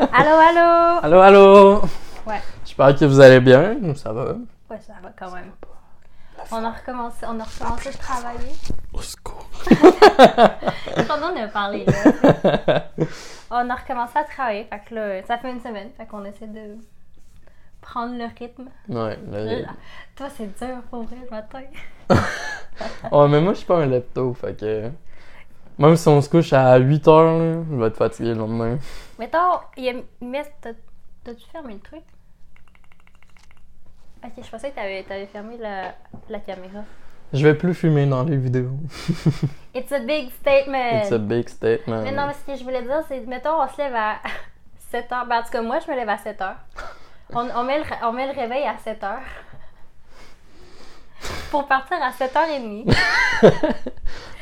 Allô, allô! Allô, allô! Ouais. J'espère que vous allez bien. Ça va? Ouais, ça va quand même. On a recommencé, on a recommencé de travailler. Au secours. Pendant on a parlé, là. On a recommencé à travailler, fait que là, ça fait une semaine, fait qu'on essaie de prendre le rythme. Ouais, le- Toi, c'est dur pour vrai le matin. ouais, mais moi, je suis pas un lepto, fait que. Même si on se couche à 8 heures, là, je vais être fatigué le lendemain. Mettons, il y a... t'as-tu fermé le truc? Ok, je pensais que t'avais, t'avais fermé la, la caméra. Je vais plus fumer dans les vidéos. It's a big statement! It's a big statement. Mais non, mais ce que je voulais dire, c'est, mettons, on se lève à 7 heures. Ben, en tout cas, moi, je me lève à 7 heures. On, on, met, le, on met le réveil à 7 heures. Pour partir à 7h30.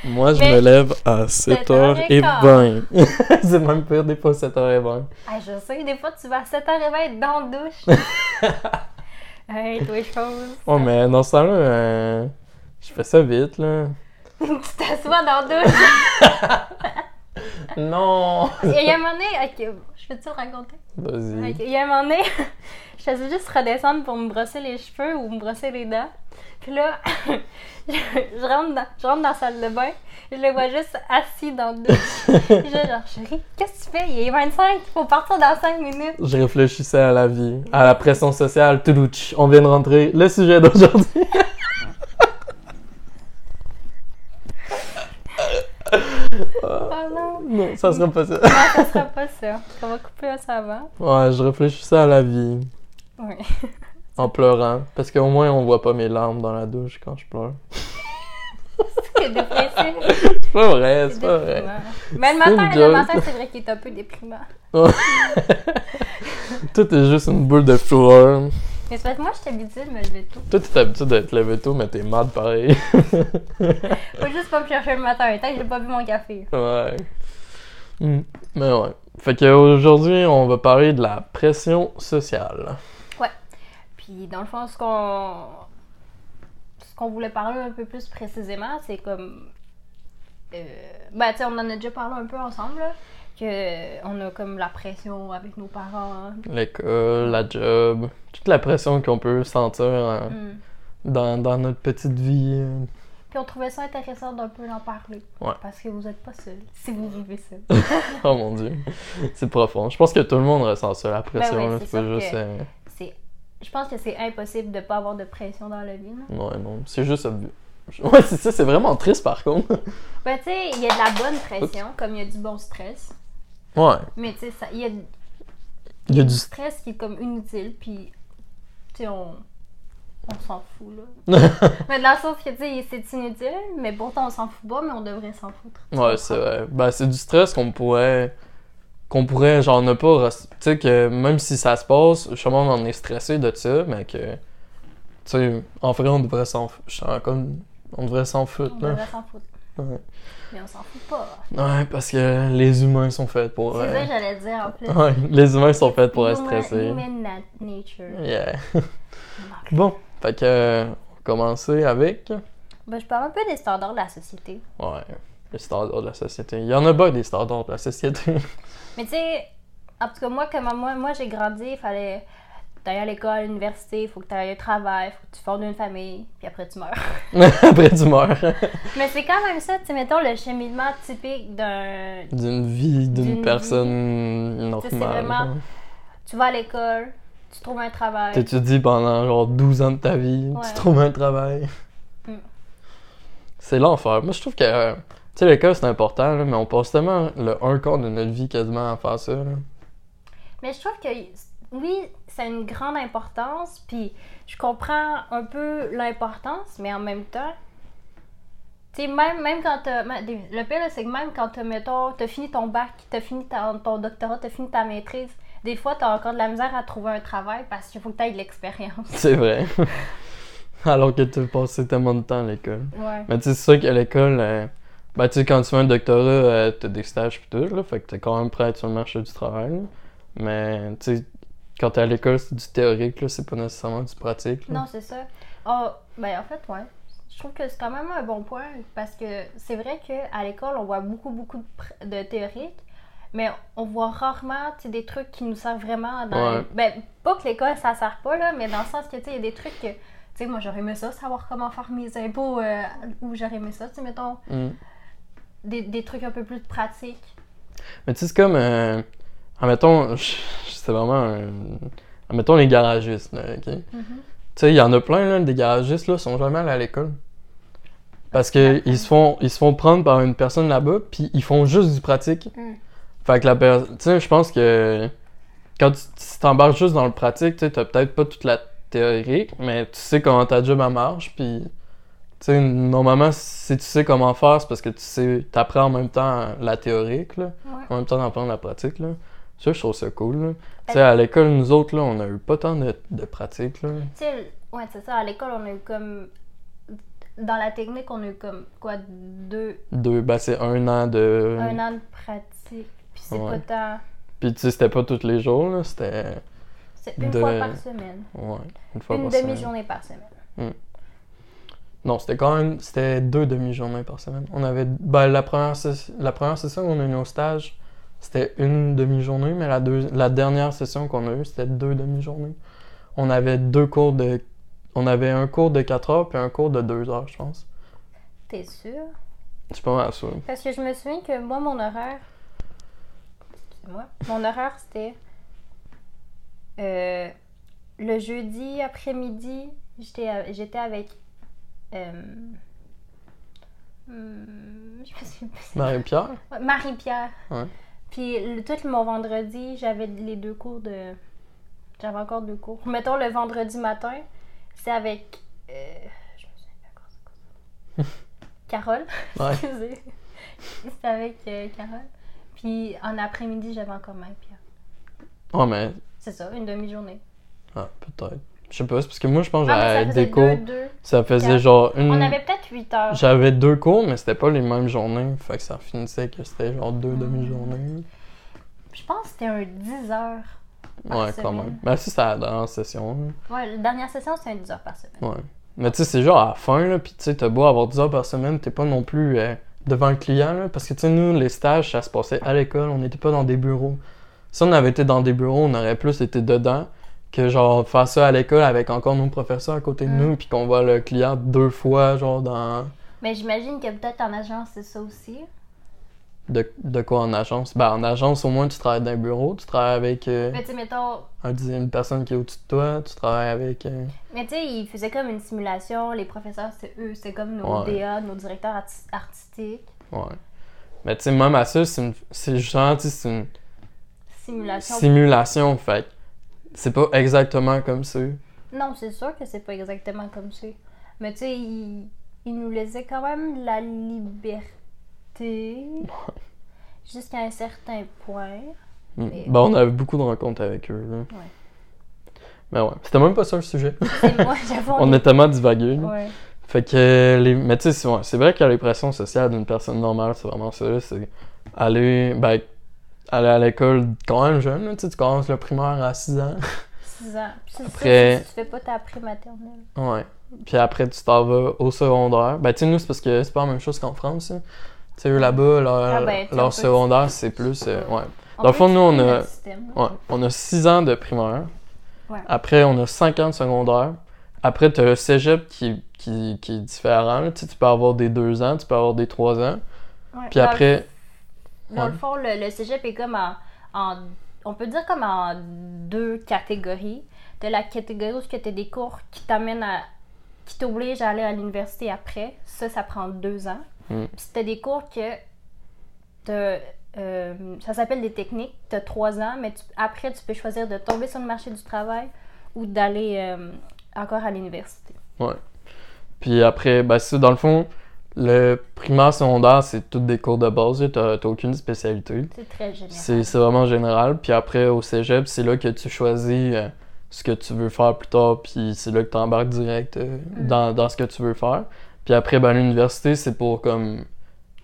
Moi, je Mais- me lève à 7h20. C'est même pire, des fois 7h20. Ah, je sais, des fois, tu vas à 7h30 être dans la douche. hey, toi, chose. Oh, mais dans ce temps-là, euh, je fais ça vite, là. tu t'assois dans la douche. Non! Il y a un moment donné, ok, je peux-tu le raconter? Vas-y. Ok, Il y a un moment donné, je faisais juste redescendre pour me brosser les cheveux ou me brosser les dents. Puis là, je, je rentre dans, je rentre dans la salle de bain. Je le vois juste assis dans le douche. Je dis genre, chérie, qu'est-ce que tu fais? Il est 25, il faut partir dans 5 minutes. Je réfléchissais à la vie, à la pression sociale. Toulouch, on vient de rentrer. Le sujet d'aujourd'hui. Oh non. non, ça sera pas ça. Non, ça sera pas ça. On va couper ça avant. Ouais, je réfléchissais à la vie Oui. En pleurant. Parce qu'au moins, on voit pas mes larmes dans la douche quand je pleure. C'est dépressif. C'est pas vrai, C'est pas vrai. Mais le matin, le matin, c'est vrai qu'il est un peu déprimant. Tout est juste une boule de fureur. Mais c'est parce que moi, je suis habituée de me lever tôt. Toi, t'es habitué d'être levé tôt, mais t'es mad pareil. Faut juste pas me chercher le matin. Tant que j'ai pas bu mon café. ouais. Hmm. Mais ouais. Fait qu'aujourd'hui, on va parler de la pression sociale. Puis dans le fond, ce qu'on ce qu'on voulait parler un peu plus précisément, c'est comme euh, ben tu sais, on en a déjà parlé un peu ensemble là, que on a comme la pression avec nos parents. L'école, la job, toute la pression qu'on peut sentir hein, Hmm. dans, dans notre petite vie. Puis on trouvait ça intéressant d'un peu en parler. Ouais. Parce que vous êtes pas seul. Si vous vivez seul. Oh mon dieu, c'est profond. Je pense que tout le monde ressent ça, la pression. Ben ouais, c'est pas juste. que- euh, je pense que c'est impossible de pas avoir de pression dans la vie. là. Ouais, non, c'est juste. Ouais, c'est ça, c'est vraiment triste par contre. Ben tu sais, il y a de la bonne pression comme il y a du bon stress. Ouais, Mais tu sais, il y a, il y a du. stress qui est comme inutile, puis tu sais, on, on s'en fout, là. mais dans le sens que, tu sais, c'est inutile, mais pourtant on s'en fout pas, mais on devrait s'en foutre. Ouais, c'est vrai. Ben, c'est du stress qu'on pourrait. Qu'on pourrait, genre, ne pas. Tu sais, que même si ça se passe, justement, on en est stressé de ça, mais que. Tu sais, en vrai, on devrait s'en comme. On devrait s'en foutre, On là. devrait s'en foutre. Ouais. Mais on s'en fout pas. Ouais, parce que les humains sont faits pour. C'est euh, ça que j'allais dire en plus. Ouais, les humains sont faits pour être stressés. Human na- nature. Yeah. bon, fait que. euh, on va commencer avec. Ben, je parle un peu des standards de la société. Ouais, les standards de la société. Il y en a pas des standards de la société. Mais tu sais, en tout cas, moi, comment moi, moi j'ai grandi, il fallait. T'ailles à l'école, à l'université, il faut que tu ailles au travail, faut que tu fondes une famille, puis après tu meurs. Après, tu meurs. Mais c'est quand même ça, tu sais, mettons le cheminement typique d'un. D'une vie, D'une vie. personne Tu c'est normale. vraiment-. Tu vas à l'école, tu trouves un travail. T'étudies pendant genre 12 ans de ta vie, Ouais. tu trouves un travail. Mm. C'est l'enfer. Moi, je trouve que, tu sais, l'école, c'est important, là, mais on passe tellement le un quart de notre vie quasiment à faire ça. là. Mais je trouve que oui, ça a une grande importance, puis je comprends un peu l'importance, mais en même temps, tu sais, même, même quand t'as. Le pire, c'est que même quand t'as, mettons, t'as fini ton bac, t'as fini ta- ton doctorat, t'as fini ta maîtrise, des fois, t'as encore de la misère à trouver un travail parce qu'il faut que t'aies de l'expérience. C'est vrai. Alors que tu as passé tellement de temps à l'école. Ouais. Mais tu sais, c'est sûr qu'à l'école, euh, ben, tu sais, quand tu fais un doctorat, euh, t'as des stages pis tout, là, fait que t'es quand même prêt à être sur le marché du travail. là. Mais, tu sais, quand t'es à l'école, c'est du théorique, là, c'est pas nécessairement du pratique. là. Non, c'est ça. Oh, ben en fait, ouais. Je trouve que c'est quand même un bon point parce que c'est vrai qu'à l'école, on voit beaucoup, beaucoup de, pr- de théorique, mais on voit rarement tu sais, des trucs qui nous servent vraiment dans. Ouais. Ben, pas que l'école, ça sert pas, là, mais dans le sens que tu sais, il y a des trucs que. Tu sais, moi, j'aurais aimé ça, savoir comment faire mes impôts, euh, ou j'aurais aimé ça, tu sais, mettons, Mm. Des, des trucs un peu plus pratiques. Mais tu sais, c'est comme. Euh, admettons, c'est vraiment un. Admettons les garagistes, là, ok? Tu sais, il y en a plein, là, des garagistes, là, sont jamais allés à l'école. Parce que ils se font ils se font prendre par une personne là-bas, puis ils font juste du pratique. Mm. Fait que la personne. Tu sais, je pense que. Quand tu t'embarques juste dans le pratique, tu sais, t'as peut-être pas toute la théorique, mais tu sais comment ta job marche, puis. Tu sais, normalement, si tu sais comment faire, c'est parce que tu sais, t'apprends en même temps la théorique, là Ouais. en même temps d'apprendre la pratique, là. Ça, je trouve ça cool. Tu sais, à l'école, nous autres, là, on a eu pas tant de, de pratique, là. Tu sais, ouais, c'est ça, à l'école, on a eu comme. Dans la technique, on a eu comme, quoi, deux. Deux, ben, c'est un an de... Un an de pratique. Puis c'est Ouais. pas tant. Puis, tu sais, c'était pas tous les jours, là, c'était... C'est une De- fois par semaine. Ouais, une fois Une par semaine. demi-journée par semaine. Non, c'était quand même... C'était deux demi-journées par semaine. On avait... Ben, la première, session, la première session qu'on a eu au stage, c'était une demi-journée, mais la, deux... la dernière session qu'on a eue, c'était deux demi-journées. On avait deux cours de... On avait un cours de 4 heures, puis un cours de 2 heures, je pense. T'es sûr? Je suis pas mal sûr. Parce que je me souviens que moi, mon horaire. Excusez-moi. Mon horaire, c'était. euh, le jeudi après-midi, j'étais avec. Euh, hum, je me souviens plus. Marie-Pierre? Ouais, Marie-Pierre. Ouais. Puis le, tout mon vendredi, j'avais les deux cours de. J'avais encore deux cours. Mettons le vendredi matin, c'est avec. euh, je me souviens plus encore c'est. Carole. Ouais. Excusez. C'était avec euh, Carole. Puis en après-midi, j'avais encore Marie-Pierre. Ouais, mais... C'est ça, une demi-journée. Ah, peut-être. Je sais pas, c'est parce que moi, je pense que Ah, j'avais faisait des cours... deux, deux. Ça faisait quatre. genre une... On avait peut-être 8 heures. J'avais deux cours, mais c'était pas les mêmes journées. Fait que ça finissait que c'était genre deux Hmm. demi-journées. Je pense que c'était un 10 heures. Par Ouais, quand même. Mais si, c'était la dernière session. Ouais, la dernière session, c'était un 10 heures par semaine. Ouais. Mais tu sais, c'est genre à la fin, là, pis tu sais, t'as beau avoir 10 heures par semaine, t'es pas non plus euh, devant le client, là. Parce que tu sais, nous, les stages, ça se passait à l'école, on n'était pas dans des bureaux. Si on avait été dans des bureaux, on aurait plus été dedans que genre faire ça à l'école avec encore nos professeurs à côté de Mm. nous, puis qu'on voit le client deux fois, genre dans. Mais j'imagine que peut-être en agence, c'est ça aussi. De, de quoi en agence? Ben, en agence, au moins, tu travailles dans un bureau, tu travailles avec euh, Mais mettons, un dixième une personne qui est au-dessus de toi, tu travailles avec. euh, Mais tu sais, ils faisaient comme une simulation. Les professeurs, c'est eux, c'est comme nos Ouais. DA, nos directeurs arti- artistiques. Ouais. Mais tu sais, même à ça, c'est une- c'est justement, c'est une Simulation. simulation, fait c'est pas exactement comme ça. non, c'est sûr que c'est pas exactement comme ça. Mais tu sais, ils, ils nous laissaient quand même la liberté. Jusqu'à un certain point. Mm. Mais- Ben, on avait beaucoup de rencontres avec eux, là. Ouais. Mais ouais, c'était même pas ça le sujet. C'est moi, j'avoue. on est- tellement divagué. Ouais. Fait que, les... mais tu sais, c'est vrai que les pressions sociales d'une personne normale, c'est vraiment ça, c'est aller, ben, aller à l'école quand même jeune, là, tu sais, tu commences le primaire à 6 ans. 6 ans. Puis c'est ça, Après- si tu fais pas ta pré-maternelle. Ouais. Puis après, tu t'en vas au secondaire. Ben, tu sais, nous, c'est parce que c'est pas la même chose qu'en France, hein. Tu sais, eux, là-bas, leur, Ah ben, leur secondaire, c'est plus, euh, ouais. On Dans le fond, nous, on a- système. Ouais, on a 6 ans de primaire. Ouais. Après, on a 5 ans de secondaire. Après, tu as le cégep qui, qui, qui est différent. Tu sais, tu peux avoir des 2 ans, tu peux avoir des 3 ans. Ouais. Puis après, Dans Ouais. le fond, le, le cégep est comme en, en- On peut dire comme en deux catégories. T'as la catégorie où tu as des cours qui t'amènent à. qui t'obligent à aller à l'université après. Ça, ça prend deux ans. Mm. Puis t'as des cours que. t'as, euh, ça s'appelle des techniques. T'as trois ans, mais tu- après, tu peux choisir de tomber sur le marché du travail ou d'aller euh, encore à l'université. puis après, ben, c'est dans le fond, le primaire, secondaire, c'est toutes des cours de base. T'as t'as aucune spécialité. C'est très général. C'est c'est vraiment général. Puis après, au cégep, c'est là que tu choisis euh, ce que tu veux faire plus tard. Puis c'est là que tu embarques direct euh, Mm. dans, dans ce que tu veux faire. Puis après, ben, l'université, c'est pour comme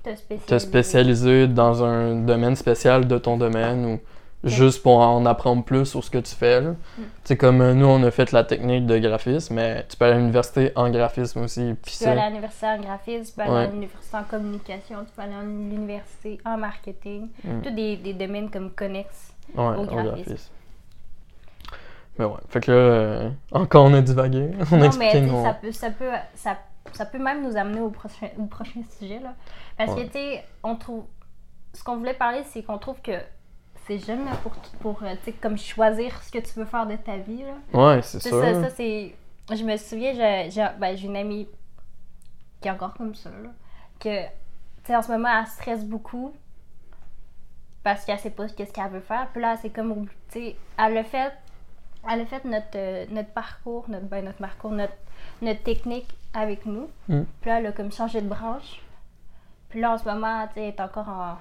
Te spécialiser. te spécialiser dans un domaine spécial de ton domaine ou juste pour en apprendre plus sur ce que tu fais. Mm. Tu sais, comme euh, nous, on a fait la technique de graphisme, mais tu peux aller à l'université en graphisme aussi. Tu peux aller à l'université en graphisme, tu peux aller Ouais. à l'université en communication, tu peux aller à l'université en marketing. Mm. Tous des, des domaines comme connexes. ouais, au graphisme. graphisme. Mais ouais, fait que là, euh, encore on a divagué. On a non, mais expliqué tu sais, nos- ça peut, ça, peut, ça, ça peut même nous amener au prochain, au prochain sujet. Là. Parce Ouais. que, tu sais, on trouve. Ce qu'on voulait parler, c'est qu'on trouve que c'est jeune là, pour, pour euh, comme choisir ce que tu veux faire de ta vie. Là. Ouais, c'est sûr. Ça, ça c'est. Je me souviens, j'ai j'ai ben, une amie qui est encore comme ça, là, que, tu en ce moment, elle stresse beaucoup parce qu'elle sait pas ce qu'elle veut faire. Puis là, c'est comme, tu sais, elle a fait, elle a fait notre, euh, notre parcours, notre, ben, notre parcours, notre, notre technique avec nous. Mm. Puis là, elle a comme changé de branche. Puis là, en ce moment, tu sais, elle est encore en,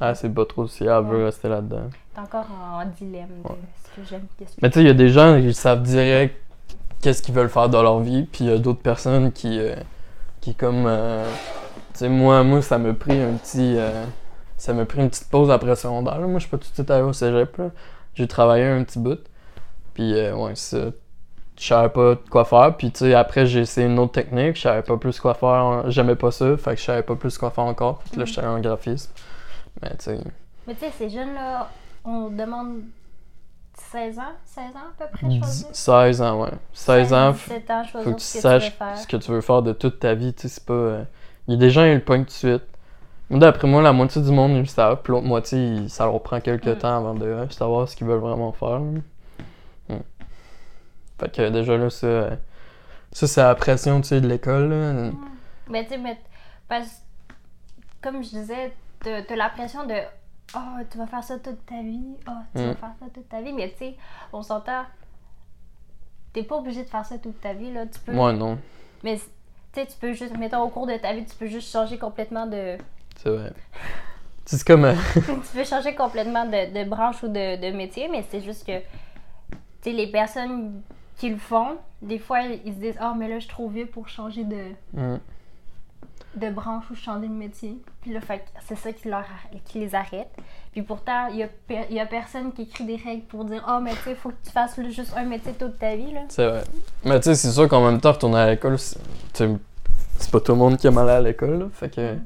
Ah, c'est pas trop si elle veut rester là-dedans. est encore en dilemme de Ouais. ce que j'aime, qu'est-ce que Mais tu sais, il y a des gens qui savent direct qu'est-ce qu'ils veulent faire dans leur vie, puis il y a d'autres personnes qui, euh, qui comme, euh, tu sais, moi, moi, ça m'a pris un petit, euh, ça m'a pris une petite pause après secondaire. là. Moi, je suis pas tout de suite allé au cégep. J'ai travaillé un petit bout, puis euh, ouais, ça, je savais pas quoi faire. Puis tu sais, après, j'ai essayé une autre technique, je savais pas plus quoi faire. J'aimais pas ça, fait que je savais pas plus quoi faire encore. Puis là, Mhm. j'étais allé en graphisme. Mais tu sais, Mais tu sais, ces jeunes-là, on demande 16 ans, 16 ans à peu près, choisir. 16 ans, ouais. 16 ans, 17 ans, choisir faut que tu saches ce que tu veux faire de toute ta vie. Tu sais, c'est pas. euh, Il y a des gens, ils le pognent tout de suite. D'après moi, la moitié du monde, ils le savent. Puis l'autre moitié, ça leur prend quelques Mm. temps avant de euh, savoir ce qu'ils veulent vraiment faire. Mm. Fait que déjà là, ça, ça c'est la pression tu sais, de l'école. Mais tu sais, mais parce comme je disais, t'as t'as la pression de Oh, tu vas faire ça toute ta vie. Oh, tu vas Mm. faire ça toute ta vie. Mais tu sais, on s'entend. T'es pas obligé de faire ça toute ta vie, là. Tu peux. Moi, non. Mais tu sais, tu peux juste. Mettons, au cours de ta vie, tu peux juste changer complètement de. C'est vrai. C'est comme. euh, tu peux changer complètement de, de branche ou de, de métier, mais c'est juste que, tu sais, les personnes qui le font, des fois, ils se disent, ah, mais là, je suis trop vieux pour changer de, mm. De branche ou changer de métier. Puis là, c'est ça qui, leur, qui les arrête. Puis pourtant, il y a, y a personne qui écrit des règles pour dire, ah, mais tu sais, il faut que tu fasses juste un métier toute ta vie. C'est vrai. Mais tu sais, c'est sûr qu'en même temps, retourner à l'école, c'est tu pas tout le monde qui aime aller à l'école. Fait que Mm.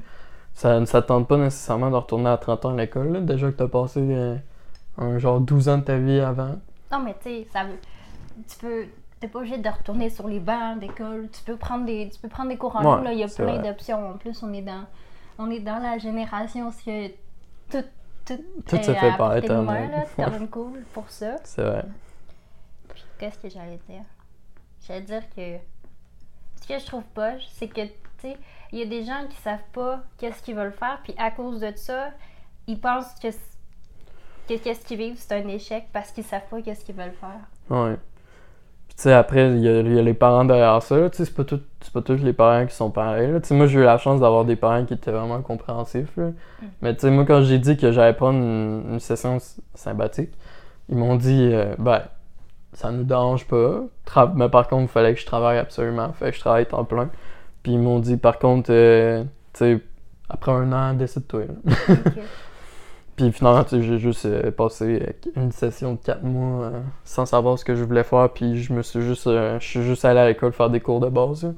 ça ne s'attend pas nécessairement de retourner à 30 ans à l'école. Déjà que t'as passé euh, un genre 12 ans de ta vie avant. Non, mais tu sais, ça veut. Tu peux. T'es pas obligé de retourner sur les bancs d'école. Tu peux prendre des. Tu peux prendre des cours en ligne. Il y a plein d'options. En plus, on est dans. On est dans la génération a tout. Tout, Tout se fait par Internet. C'est quand même cool pour ça. C'est vrai. Puis qu'est-ce que j'allais dire? J'allais dire que. Ce que je trouve poche, c'est que, tu sais, il y a des gens qui savent pas qu'est-ce qu'ils veulent faire, puis à cause de ça, ils pensent que qu'est-ce qu'ils vivent, c'est un échec parce qu'ils savent pas qu'est-ce qu'ils veulent faire. Ouais. Tu sais, après, il y, a il y a les parents derrière ça. Tu sais, c'est pas, tout- pas tous les parents qui sont pareils. Tu sais, moi, j'ai eu la chance d'avoir des parents qui étaient vraiment compréhensifs. là. Mais tu sais, moi, quand j'ai dit que j'allais prendre une, une session sympathique, ils m'ont dit, euh, ben, ça nous dérange pas. Tra- mais par contre, il fallait que je travaille absolument. Fait que je travaille temps plein. Puis ils m'ont dit, par contre, euh, tu sais, après un an, décide-toi. Puis finalement, j'ai juste euh, passé euh, une session de 4 mois euh, sans savoir ce que je voulais faire. Puis je me suis juste, euh, je suis juste allé à l'école faire des cours de base.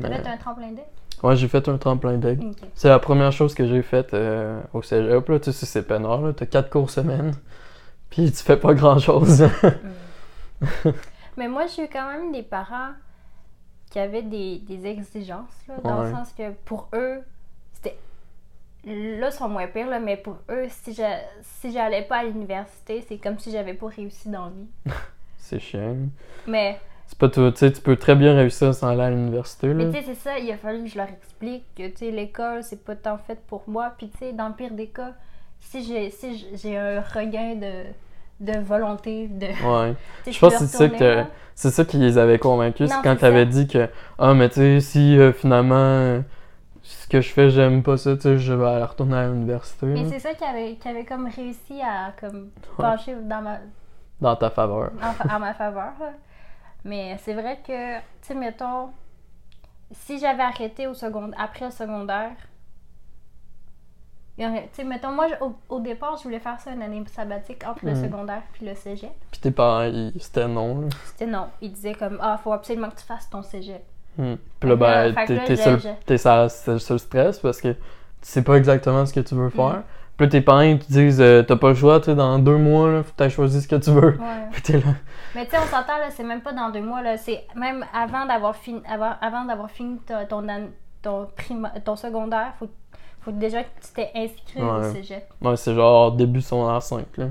T'as fait un tremplin deck? Ouais, j'ai fait un tremplin deck. C'est la première chose que j'ai faite euh, au cégep. Là. Tu sais, c'est peinard. T'as 4 cours semaine. Puis tu fais pas grand chose. Mais moi, j'ai eu quand même des parents qui avaient des, des exigences, là, dans Ouais. le sens que pour eux. Là, sont moins pires, là, mais pour eux, si je si j'allais pas à l'université, c'est comme si j'avais pas réussi dans la vie. c'est chiant. Mais, C'est pas tout. Tu sais, tu peux très bien réussir sans aller à l'université. mais tu sais, c'est ça, il a fallu que je leur explique que, tu sais, l'école, c'est pas tant fait pour moi. Puis, tu sais, dans le pire des cas, si j'ai si j'ai- un regain de, de volonté, de. Ouais. tu Je pense que c'est ça que. C'est ça qui les avait convaincus. C'est quand c'est t'avais ça. dit que, ah, mais tu sais, si euh, finalement, ce que je fais, j'aime pas ça, tu sais, je vais aller retourner à l'université. Mais c'est ça qui avait, qui avait comme réussi à comme Ouais. pencher dans ma, Dans ta faveur. en, ma faveur. Mais c'est vrai que, tu sais, mettons, si j'avais arrêté au second, après le secondaire, Tu sais, mettons, moi, au, au départ, je voulais faire ça une année sabbatique entre le Mhm. secondaire puis le cégep. Puis tes parents, ils- c'était non, là. C'était non. Ils disaient comme, ah, faut absolument que tu fasses ton cégep. Puis là, ben, t'es sur le- stress parce que tu sais pas exactement ce que tu veux faire. Mm. Puis là, tes parents, ils te disent, euh, t'as pas le choix, tu sais, dans deux mois, là, faut que t'aies choisi ce que tu veux. Ouais. Puis t'es là. Mais tu sais, on s'entend, là, c'est même pas dans deux mois, là. C'est même avant d'avoir fini, avant, avant d'avoir fini ton, ton, prima- ton secondaire, faut, faut déjà que tu t'es inscrit au cégep. Ouais, c'est genre début secondaire 5, là.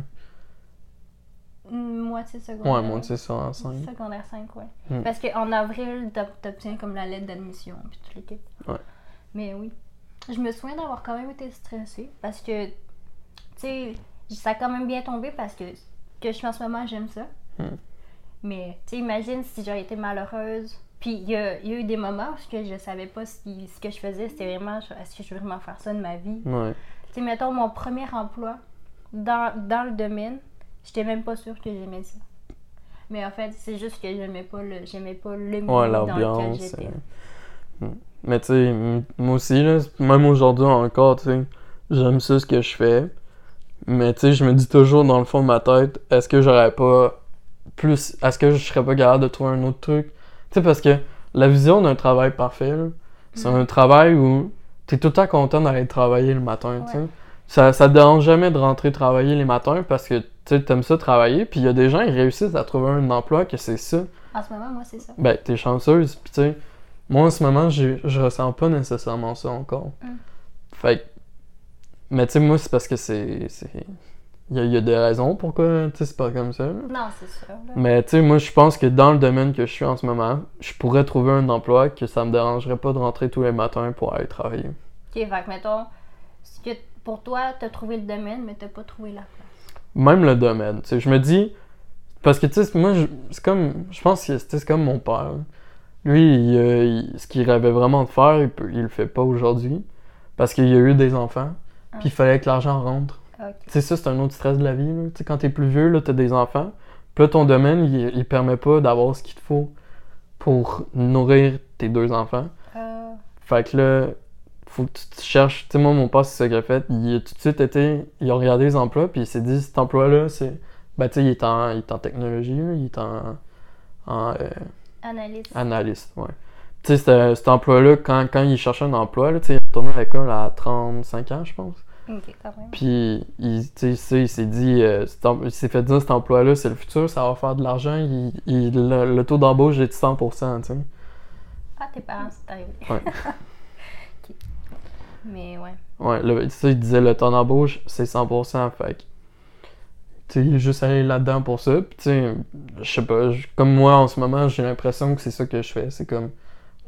Une moitié secondaire. Ouais, moi, c'est secondaire 5. Secondaire 5, ouais. Mm. Parce qu'en avril, t'ob- t'obtiens comme la lettre d'admission, puis tout l'équipe. Ouais. Mais oui. Je me souviens d'avoir quand même été stressée, parce que, tu sais, ça a quand même bien tombé, parce que que je fais en ce moment, j'aime ça. Mm. Mais, tu sais, imagine si j'aurais été malheureuse. Puis, il y a, il y a eu des moments où je savais pas si, ce que je faisais, c'était vraiment, est-ce que je veux vraiment faire ça de ma vie? Ouais. Tu sais, mettons, mon premier emploi dans, dans le domaine, j'étais même pas sûre que j'aimais ça. Mais en fait, c'est juste que j'aimais pas le, j'aimais pas le milieu Ouais, dans lequel l'ambiance. j'étais. euh, hmm. Mais tu sais, moi aussi, là, même aujourd'hui encore, tu sais, j'aime ça ce que je fais. Mais tu sais, je me dis toujours dans le fond de ma tête, est-ce que j'aurais pas plus. Est-ce que je serais pas capable de trouver un autre truc? Tu sais, parce que la vision d'un travail parfait, c'est Mm. un travail où t'es tout le temps content d'aller travailler le matin, tu sais. Ça, ça te dérange jamais de rentrer travailler les matins parce que tu sais, t'aimes ça travailler, puis il y a des gens, ils réussissent à trouver un emploi que c'est ça. En ce moment, moi, c'est ça. Ben, t'es chanceuse, pis tu sais, moi en ce moment, je ressens pas nécessairement ça encore. Mm. Fait que- mais tu sais, moi, c'est parce que c'est. Il y, y a des raisons pourquoi, tu sais, c'est pas comme ça. Non, c'est sûr. là. Mais tu sais, moi, je pense que dans le domaine que je suis en ce moment, je pourrais trouver un emploi que ça me dérangerait pas de rentrer tous les matins pour aller travailler. Ok, fait que, mettons, ce que pour toi, t'as trouvé le domaine, mais t'as pas trouvé la place. Même le domaine, tu je me dis. Parce que tu sais, moi, c'est comme. Je pense que tu c'est comme mon père. Lui, il, euh, il- ce qu'il rêvait vraiment de faire, il, peut- il le fait pas aujourd'hui. Parce qu'il a eu des enfants. Ah. Puis il fallait que l'argent rentre. Ok. Tu sais, ça, c'est un autre stress de la vie. Tu sais, quand t'es plus vieux, là, t'as des enfants. Puis là, ton domaine, il, il permet pas d'avoir ce qu'il te faut pour nourrir tes deux enfants. Euh, Fait que là, faut que tu te cherches. Tu sais, moi, mon père, c'est ça qu'il a fait. Il a tout de suite été. Il a regardé les emplois, puis il s'est dit, cet emploi-là, c'est. Ben, tu sais, il, est en- il est en technologie, là, il est en. en euh, analyste. analyste, ouais. Tu sais, cet, emploi-là, quand, quand il cherchait un emploi, là, tu sais, il est retourné à l'école à 35 ans, je pense. Ok, quand même. Puis, il, tu sais, il s'est dit, euh, il s'est fait dire, cet emploi-là, c'est le futur, ça va faire de l'argent. Il, il- le, le taux d'embauche est de 100%, tu sais. Ah, tes parents, c'est arrivé. Ouais. Mais ouais. Ouais, le, tu sais, il disait le temps d'embauche, c'est 100%. Fait que, tu sais, il est juste allé là-dedans pour ça. Puis, tu sais, je sais pas, comme moi en ce moment, j'ai l'impression que c'est ça que je fais. C'est comme,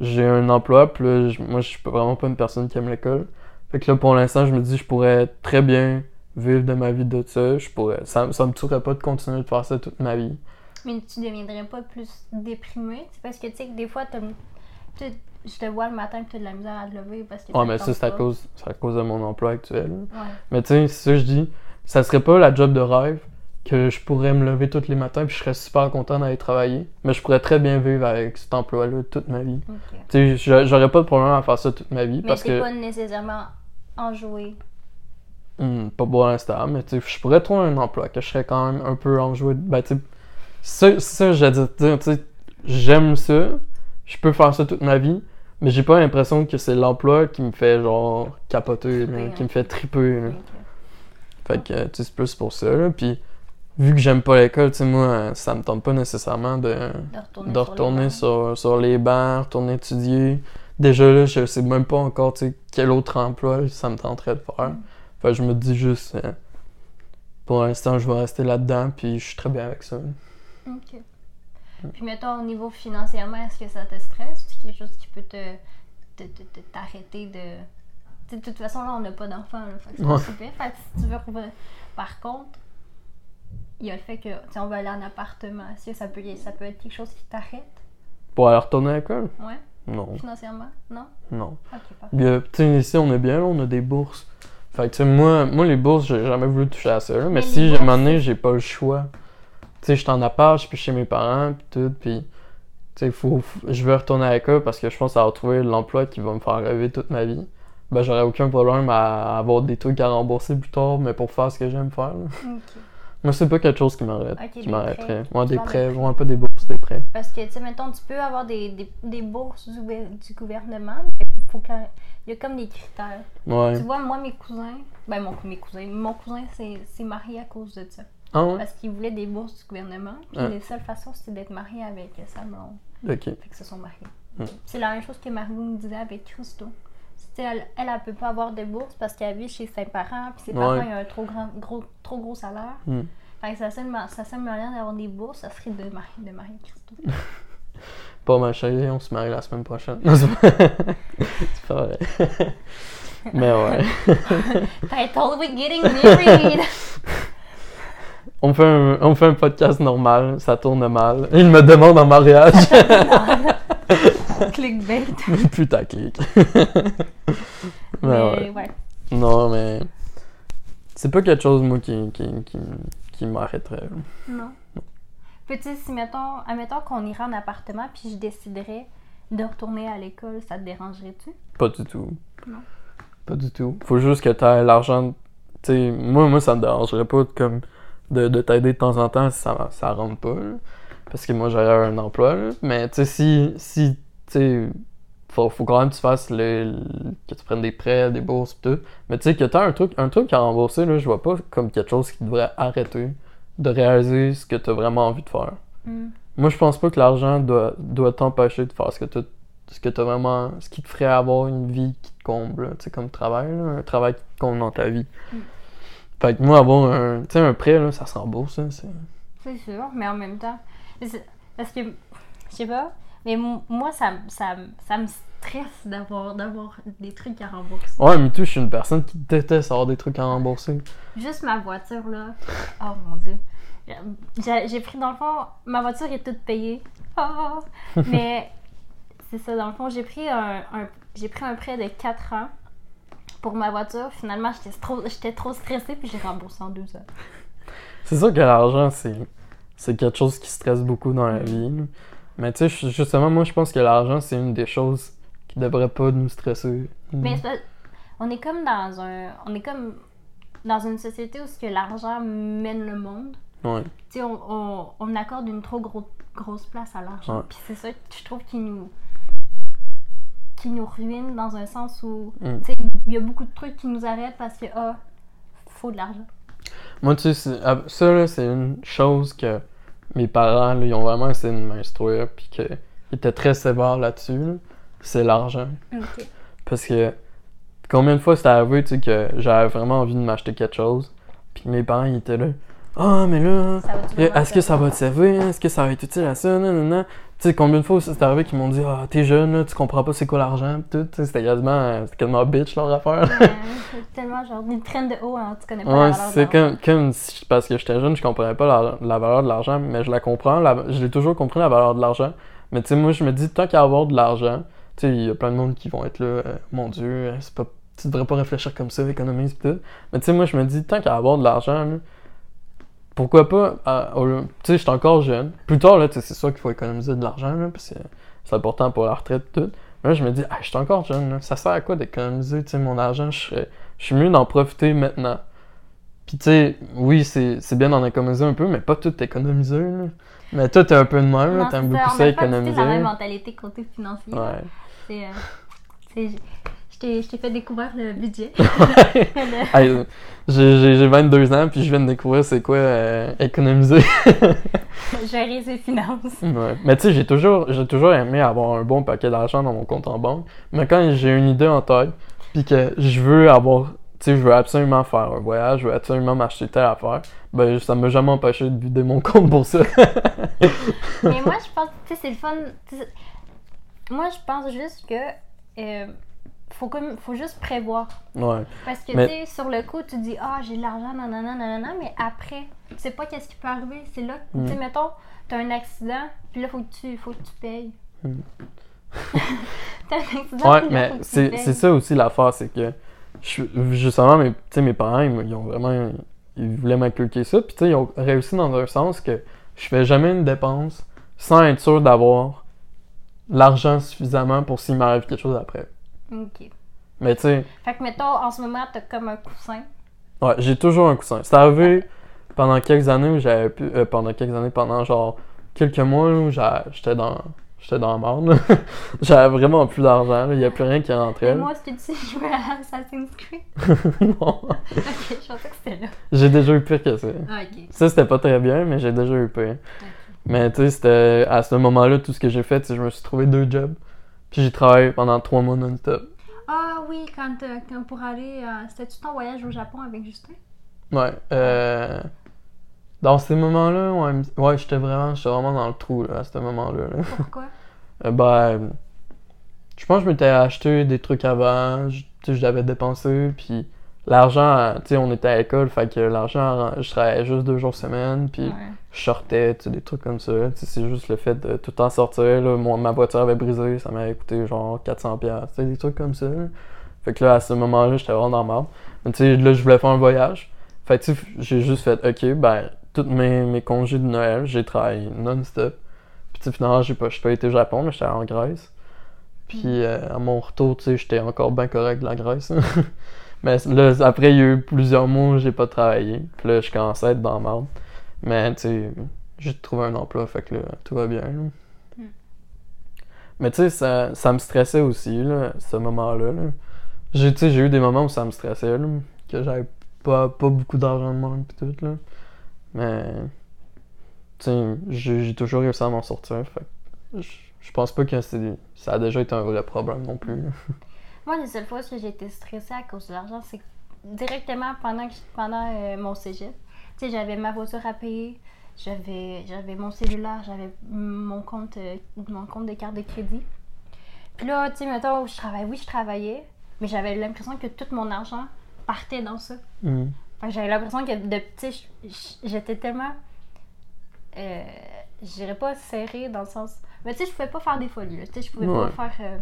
j'ai un emploi, puis là, moi, je suis vraiment pas une personne qui aime l'école. Fait que là, pour l'instant, je me dis, je pourrais très bien vivre de ma vie de ça. Je pourrais, ça, ça me tuerait pas de continuer de faire ça toute ma vie. Mais tu deviendrais pas plus déprimé? C'est parce que, tu sais, que des fois, tu je te vois le matin que tu as de la misère à te lever parce que Ouais, mais ça, c'est à cause, à cause de mon emploi actuel. Ouais. Mais tu sais, ça je dis. Ça serait pas la job de rêve que je pourrais me lever tous les matins puis je serais super content d'aller travailler. Mais je pourrais très bien vivre avec cet emploi-là toute ma vie. Ok. Tu sais, j'a- j'aurais pas de problème à faire ça toute ma vie Mais parce que. pas nécessairement enjoué. Hmm, pas pour l'instant, mais tu sais, je pourrais trouver un emploi que je serais quand même un peu enjoué. Ben, tu sais, ça, ça j'ai dit, tu sais, j'aime ça, je peux faire ça toute ma vie, mais j'ai pas l'impression que c'est l'emploi qui me fait genre capoter, là, qui hein. me fait triper. là. Fait que, tu sais, c'est plus pour ça, là. Puis, vu que j'aime pas l'école, tu sais, moi, ça me tente pas nécessairement de, De retourner, de retourner sur, sur, sur les bancs, retourner étudier. Déjà, là, je sais même pas encore, tu sais, quel autre emploi ça me tenterait de faire. Mm. Fait que je me dis juste, euh, pour l'instant, je vais rester là-dedans, puis je suis très bien avec ça. Ok. Puis, mettons, au niveau financièrement, est-ce que ça te stresse? C'est quelque chose qui peut te te- te- te- t'arrêter de. De toute façon, là, on n'a pas d'enfant, là. Fait que c'est pas Ouais. super. Fait que si tu veux Par contre, il y a le fait que, tu on va aller en appartement. Est-ce que ça peut, ça peut être quelque chose qui t'arrête? Pour aller retourner à l'école? Ouais, Non, financièrement? Non? non. Ok, parfait. Puis, tu sais, ici, on est bien, là, on a des bourses. Fait que, tu sais, moi, moi, les bourses, j'ai jamais voulu toucher à ça, là, mais, Mais si, à un moment donné, j'ai pas le choix. Tu sais, je suis en appart, je suis chez mes parents, puis tout, puis, tu sais, faut, je veux retourner à l'école parce que je pense avoir trouvé l'emploi qui va me faire rêver toute ma vie. ben, j'aurais aucun problème à avoir des trucs à rembourser plus tard, mais pour faire ce que j'aime faire. là. Ok. Moi, c'est pas quelque chose qui m'arrête. Qui des m'arrêterait. Tu des de prêts, prêts. ouais, pas des bourses, des prêts. Parce que, tu sais, mettons, tu peux avoir des, des, des bourses du, gouver- du gouvernement, mais faut que, il y a comme des critères. Ouais. Tu vois, moi, mes cousins, ben, mon, mes cousins, mon cousin s'est marié à cause de ça. Ah ouais? Parce qu'il voulait des bourses du gouvernement, puis Ouais. la seule façon, c'était d'être marié avec sa blonde. Ok. Fait que se sont mariés. Mm. C'est la même chose que Margot me disait avec Christo. Elle, elle, elle peut pas avoir de bourse parce qu'elle vit chez ses parents, puis ses Ouais. parents ils ont un trop, grand, gros, trop gros salaire. Hmm. Fait que sa seule, sa seule moyen d'avoir des bourses, ça serait de marier, de marier Christo. Pas ma chérie, on se marie la semaine prochaine. C'est pas vrai. Mais ouais. Title We Getting Married! On fait, un, on fait un podcast normal, ça tourne mal. Il me demande en mariage. Clickbait. Putain, clic. mais ouais. ouais. Non, mais. C'est pas quelque chose, moi, qui, qui, qui, qui m'arrêterait. Non. Petit, si mettons, admettons qu'on irait en appartement puis je déciderais de retourner à l'école, ça te dérangerait-tu? Pas du tout. Non. Pas du tout. Faut juste que t'aies l'argent. Tu sais, moi, moi, ça me dérangerait pas de, comme, de, de t'aider de temps en temps si ça, ça rentre pas. là. Parce que moi, j'aurais un emploi. là. Mais tu sais, si, si tu sais, faut, faut quand même que tu fasses le, le- que tu prennes des prêts, des bourses pis tout. Mais tu sais, que t'as un truc, un truc à rembourser, là, je vois pas comme quelque chose qui devrait arrêter de réaliser ce que t'as vraiment envie de faire. Hmm. Moi, je pense pas que l'argent doit, doit t'empêcher de faire ce que tu ce que t'as vraiment. ce qui te ferait avoir une vie qui te comble, tu sais, comme travail, là, un travail qui te comble dans ta vie. Mm. Fait que moi, avoir un, tu un prêt, là, ça se rembourse, hein, c'est. C'est sûr, mais en même temps. Parce que, je sais pas, mais moi, ça, ça, ça me stresse d'avoir d'avoir des trucs à rembourser. Ouais, mais tout, je suis une personne qui déteste avoir des trucs à rembourser. Juste ma voiture, là. Oh mon dieu. J'ai j'ai pris, dans le fond, ma voiture est toute payée. Ah! Mais c'est ça, dans le fond, j'ai pris un, un- j'ai pris un prêt de 4 ans pour ma voiture. Finalement, j'étais trop, j'étais trop stressée, puis j'ai remboursé en deux heures. C'est sûr que l'argent, c'est, c'est quelque chose qui stresse beaucoup dans la vie. Mais tu sais, justement, moi, je pense que l'argent, c'est une des choses qui devrait pas nous stresser. Mais on est comme dans un. On est comme dans une société où ce que l'argent mène le monde. Ouais. Tu sais, on, on, on accorde une trop gros- grosse place à l'argent. Ouais. Puis c'est ça que je trouve qui nous qui nous ruine dans un sens où Mm. tu sais, il y a beaucoup de trucs qui nous arrêtent parce que ah faut de l'argent. Moi, tu sais, c'est- ah, ça, là, c'est une chose que mes parents, là, ils ont vraiment essayé de m'instruire, puis qu'ils étaient très sévères là-dessus, là. c'est l'argent. Parce que combien de fois c'était arrivé, tu sais, que j'avais vraiment envie de m'acheter quelque chose, puis mes parents, ils étaient là, « Ah, mais là, est-ce que ça va te servir? Est-ce que ça va être utile à ça? Non, non, non. » Tu sais, combien de fois aussi c'est arrivé qu'ils m'ont dit « Ah, t'es jeune, là, tu comprends pas c'est quoi l'argent, pis tout. » c'était quasiment, c'était quasiment bitch, leur affaire. Ouais, tellement genre une traîne de haut, hein, tu connais pas la Ouais, valeur c'est comme, comme si, parce que j'étais jeune, je comprenais pas la, la valeur de l'argent, mais je la comprends, la- je l'ai toujours compris la valeur de l'argent. Mais tu sais, moi, je me dis, tant qu'à avoir de l'argent, tu sais, il y a plein de monde qui vont être là, euh, mon Dieu, euh, c'est pas, tu devrais pas réfléchir comme ça, économise pis tout. Mais tu sais, moi, je me dis, tant qu'à avoir de l'argent, là, pourquoi pas, tu sais, j'étais encore jeune. Plus tard, là, tu sais, c'est sûr qu'il faut économiser de l'argent, là, parce que c'est important pour la retraite et tout. Mais là, je me dis, ah, je suis encore jeune, là, ça sert à quoi d'économiser, tu sais, mon argent, je je suis mieux d'en profiter maintenant. Puis tu sais, oui, c'est c'est bien d'en économiser un peu, mais pas tout économiser. Là. Mais toi, t'es un peu de même, t'aimes c'est beaucoup ça économiser. la même mentalité côté financier. Ouais. C'est, euh, c'est- je t'ai- fait découvrir le budget. Le- j'ai j'ai- j'ai 22 ans, puis je viens de découvrir c'est quoi euh, économiser. gérer ses finances. ouais. Mais tu sais, j'ai toujours, j'ai toujours aimé avoir un bon paquet d'argent dans mon compte en banque. Mais quand j'ai une idée en tête, puis que je veux avoir, tu sais, je veux absolument faire un voyage, je veux absolument m'acheter telle affaire, ben ça m'a jamais empêché de vider mon compte pour ça. Mais moi, je pense, tu sais, c'est le fun. Moi, je pense juste que euh, faut, comme, faut juste prévoir. ouais. Parce que, Mais- tu sais, sur le coup, tu dis, ah, j'ai de l'argent, nanana, nanana, mais après, tu sais pas qu'est-ce qui peut arriver. C'est là, que, tu sais, Mm. mettons, t'as un accident, puis là, faut que tu, faut que tu payes. Mm. t'as un accident, Ouais, puis là, mais c'est ça aussi l'affaire, c'est que je justement, mes, tu sais, mes parents, ils ont vraiment. Ils voulaient m'inculquer ça, puis tu sais, ils ont réussi dans un sens que je fais jamais une dépense sans être sûr d'avoir l'argent suffisamment pour s'il m'arrive quelque chose après. Ok. Mais tu sais, Fait que, mettons, en ce moment, t'as comme un coussin. ouais, j'ai toujours un coussin. C'est arrivé pendant quelques années où j'avais pu. euh, pendant quelques années, pendant genre quelques mois où j'étais dans. J'étais dans la merde. j'avais vraiment plus d'argent. Il y a plus rien qui rentrait. Et moi, c'était tu je jouais à Assassin's Creed. non. Ok, je pensais que c'était là. J'ai déjà eu pire que ça. Ah, ok. Ça, c'était pas très bien, mais j'ai déjà eu pire. Mais tu sais, c'était à ce moment-là, tout ce que j'ai fait, c'est que je me suis trouvé deux jobs. Puis j'ai travaillé pendant trois mois non-stop. Ah oui, quand, euh, quand pour aller. euh, C'était-tu ton voyage au Japon avec Justin? Ouais. Euh... Dans ces moments-là, ouais, ouais j'étais vraiment, j'étais vraiment dans le trou là, à ce moment-là. là. Pourquoi? Euh, ben, je pense que je m'étais acheté des trucs avant, je l'avais dépensé, puis l'argent, tu sais, on était à l'école, fait que l'argent, je travaillais juste deux jours semaine, puis Ouais. je sortais, tu sais, des trucs comme ça. Tu sais, c'est juste le fait de tout le temps sortir. Là, moi, ma voiture avait brisé, ça m'avait coûté genre 400$. piastres, Tu sais, des trucs comme ça. là. Fait que là, à ce moment-là, j'étais vraiment dans la merde. Mais tu sais, là, je voulais faire un voyage. Fait que tu sais, j'ai juste fait, ok, ben, tous mes, mes congés de Noël, j'ai travaillé non-stop. Puis tu finalement, j'ai pas, pas été au Japon, mais j'étais en Grèce. Puis euh, à mon retour, tu sais, j'étais encore bien correct de la Grèce. mais là, après, il y a eu plusieurs mois où j'ai pas travaillé. Puis là, je commençais à être dans la merde. Mais tu sais, j'ai trouvé un emploi, fait que là, tout va bien. là. Mm. Mais tu sais, ça, ça me stressait aussi, là, ce moment-là. Là. J'ai, tu sais, j'ai eu des moments où ça me stressait, là, que j'avais pas, pas beaucoup d'argent de manque pis tout, là. Mais, tu sais, j'ai j'ai toujours réussi à m'en sortir, fait que je, je pense pas que c'est, ça a déjà été un vrai problème non plus. là. Moi, les seules fois que j'ai été stressée à cause de l'argent, c'est directement pendant, que, pendant euh, mon cégep. Tu sais, j'avais ma voiture à payer, j'avais, j'avais mon cellulaire, j'avais mon compte, euh, mon compte de carte de crédit. Puis là, tu sais, mettons, je travaillais, oui, je travaillais, mais j'avais l'impression que tout mon argent partait dans ça. Mm. J'avais l'impression que, de, j- j'étais tellement, euh, je dirais pas serrée dans le sens, mais tu sais, je pouvais pas faire des folies, tu sais, je pouvais Ouais. pas faire,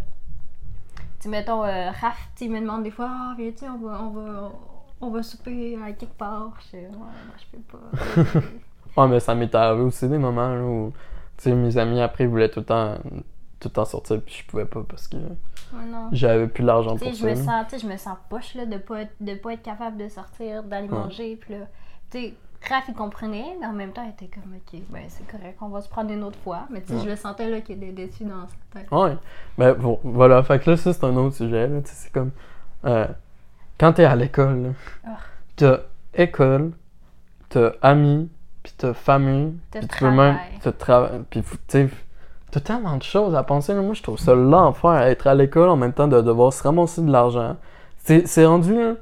sais, mettons, euh, Raph, tu me demande des fois, ah, viens, tu sais, on va, on va, on va souper à quelque part, je sais, ouais, moi, je peux pas. Ouais, mais ça m'est arrivé aussi des moments là, où, tu sais, mes amis après ils voulaient tout le temps, tout le temps sortir, puis je pouvais pas parce que j'avais plus l'argent pour je ça. me sens, tu sais, je me sens poche, là, de pas, être, de pas être capable de sortir, d'aller Ouais. manger, puis là, tu sais, Raph, il comprenait, mais en même temps, il était comme, ok, ben, c'est correct, on va se prendre une autre fois, mais tu sais, Ouais. je le sentais, là, qu'il était déçu dans sa tête. Ouais. Ben bon, voilà. Fait que là, ça, c'est un autre sujet. Là. Tu sais, C'est comme. euh, quand t'es à l'école, Ah. t'as école, t'as amis, puis t'as famille, puis tu peux même. T'as travail. Puis, tu sais, t'as tellement de choses à penser. là. Moi, je trouve ça l'enfer, à être à l'école en même temps de devoir se ramasser de l'argent. C'est c'est rendu, là,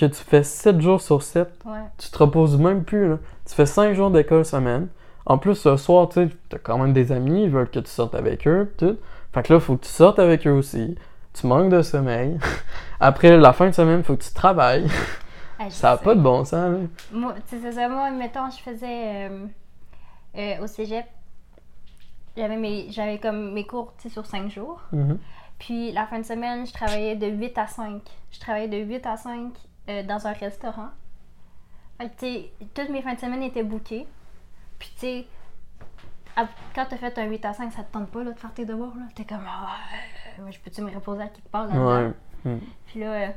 que tu fais 7 jours sur 7 Ouais. tu te reposes même plus. Là. Tu fais 5 jours d'école semaine. En plus, ce soir, tu t'as quand même des amis, ils veulent que tu sortes avec eux, tout. Fait que là, faut que tu sortes avec eux aussi. Tu manques de sommeil. Après, la fin de semaine, faut que tu travailles. Ah, Ça a sais. pas de bon sens, là. Moi, c'est ça, moi, mettons, je faisais euh, euh, au cégep, j'avais mes, j'avais comme mes cours, sur 5 jours. Mhm. Puis la fin de semaine, je travaillais de 8 à 5. Je travaillais de 8 à 5 euh, dans un restaurant. Fait que, toutes mes fins de semaine étaient bookées. Puis, tu sais, quand t'as fait un 8 à 5, ça te tente pas là, de faire tes devoirs. là. T'es comme, moi, je peux-tu me reposer à quelque part là-dedans? Ouais. Puis là, euh,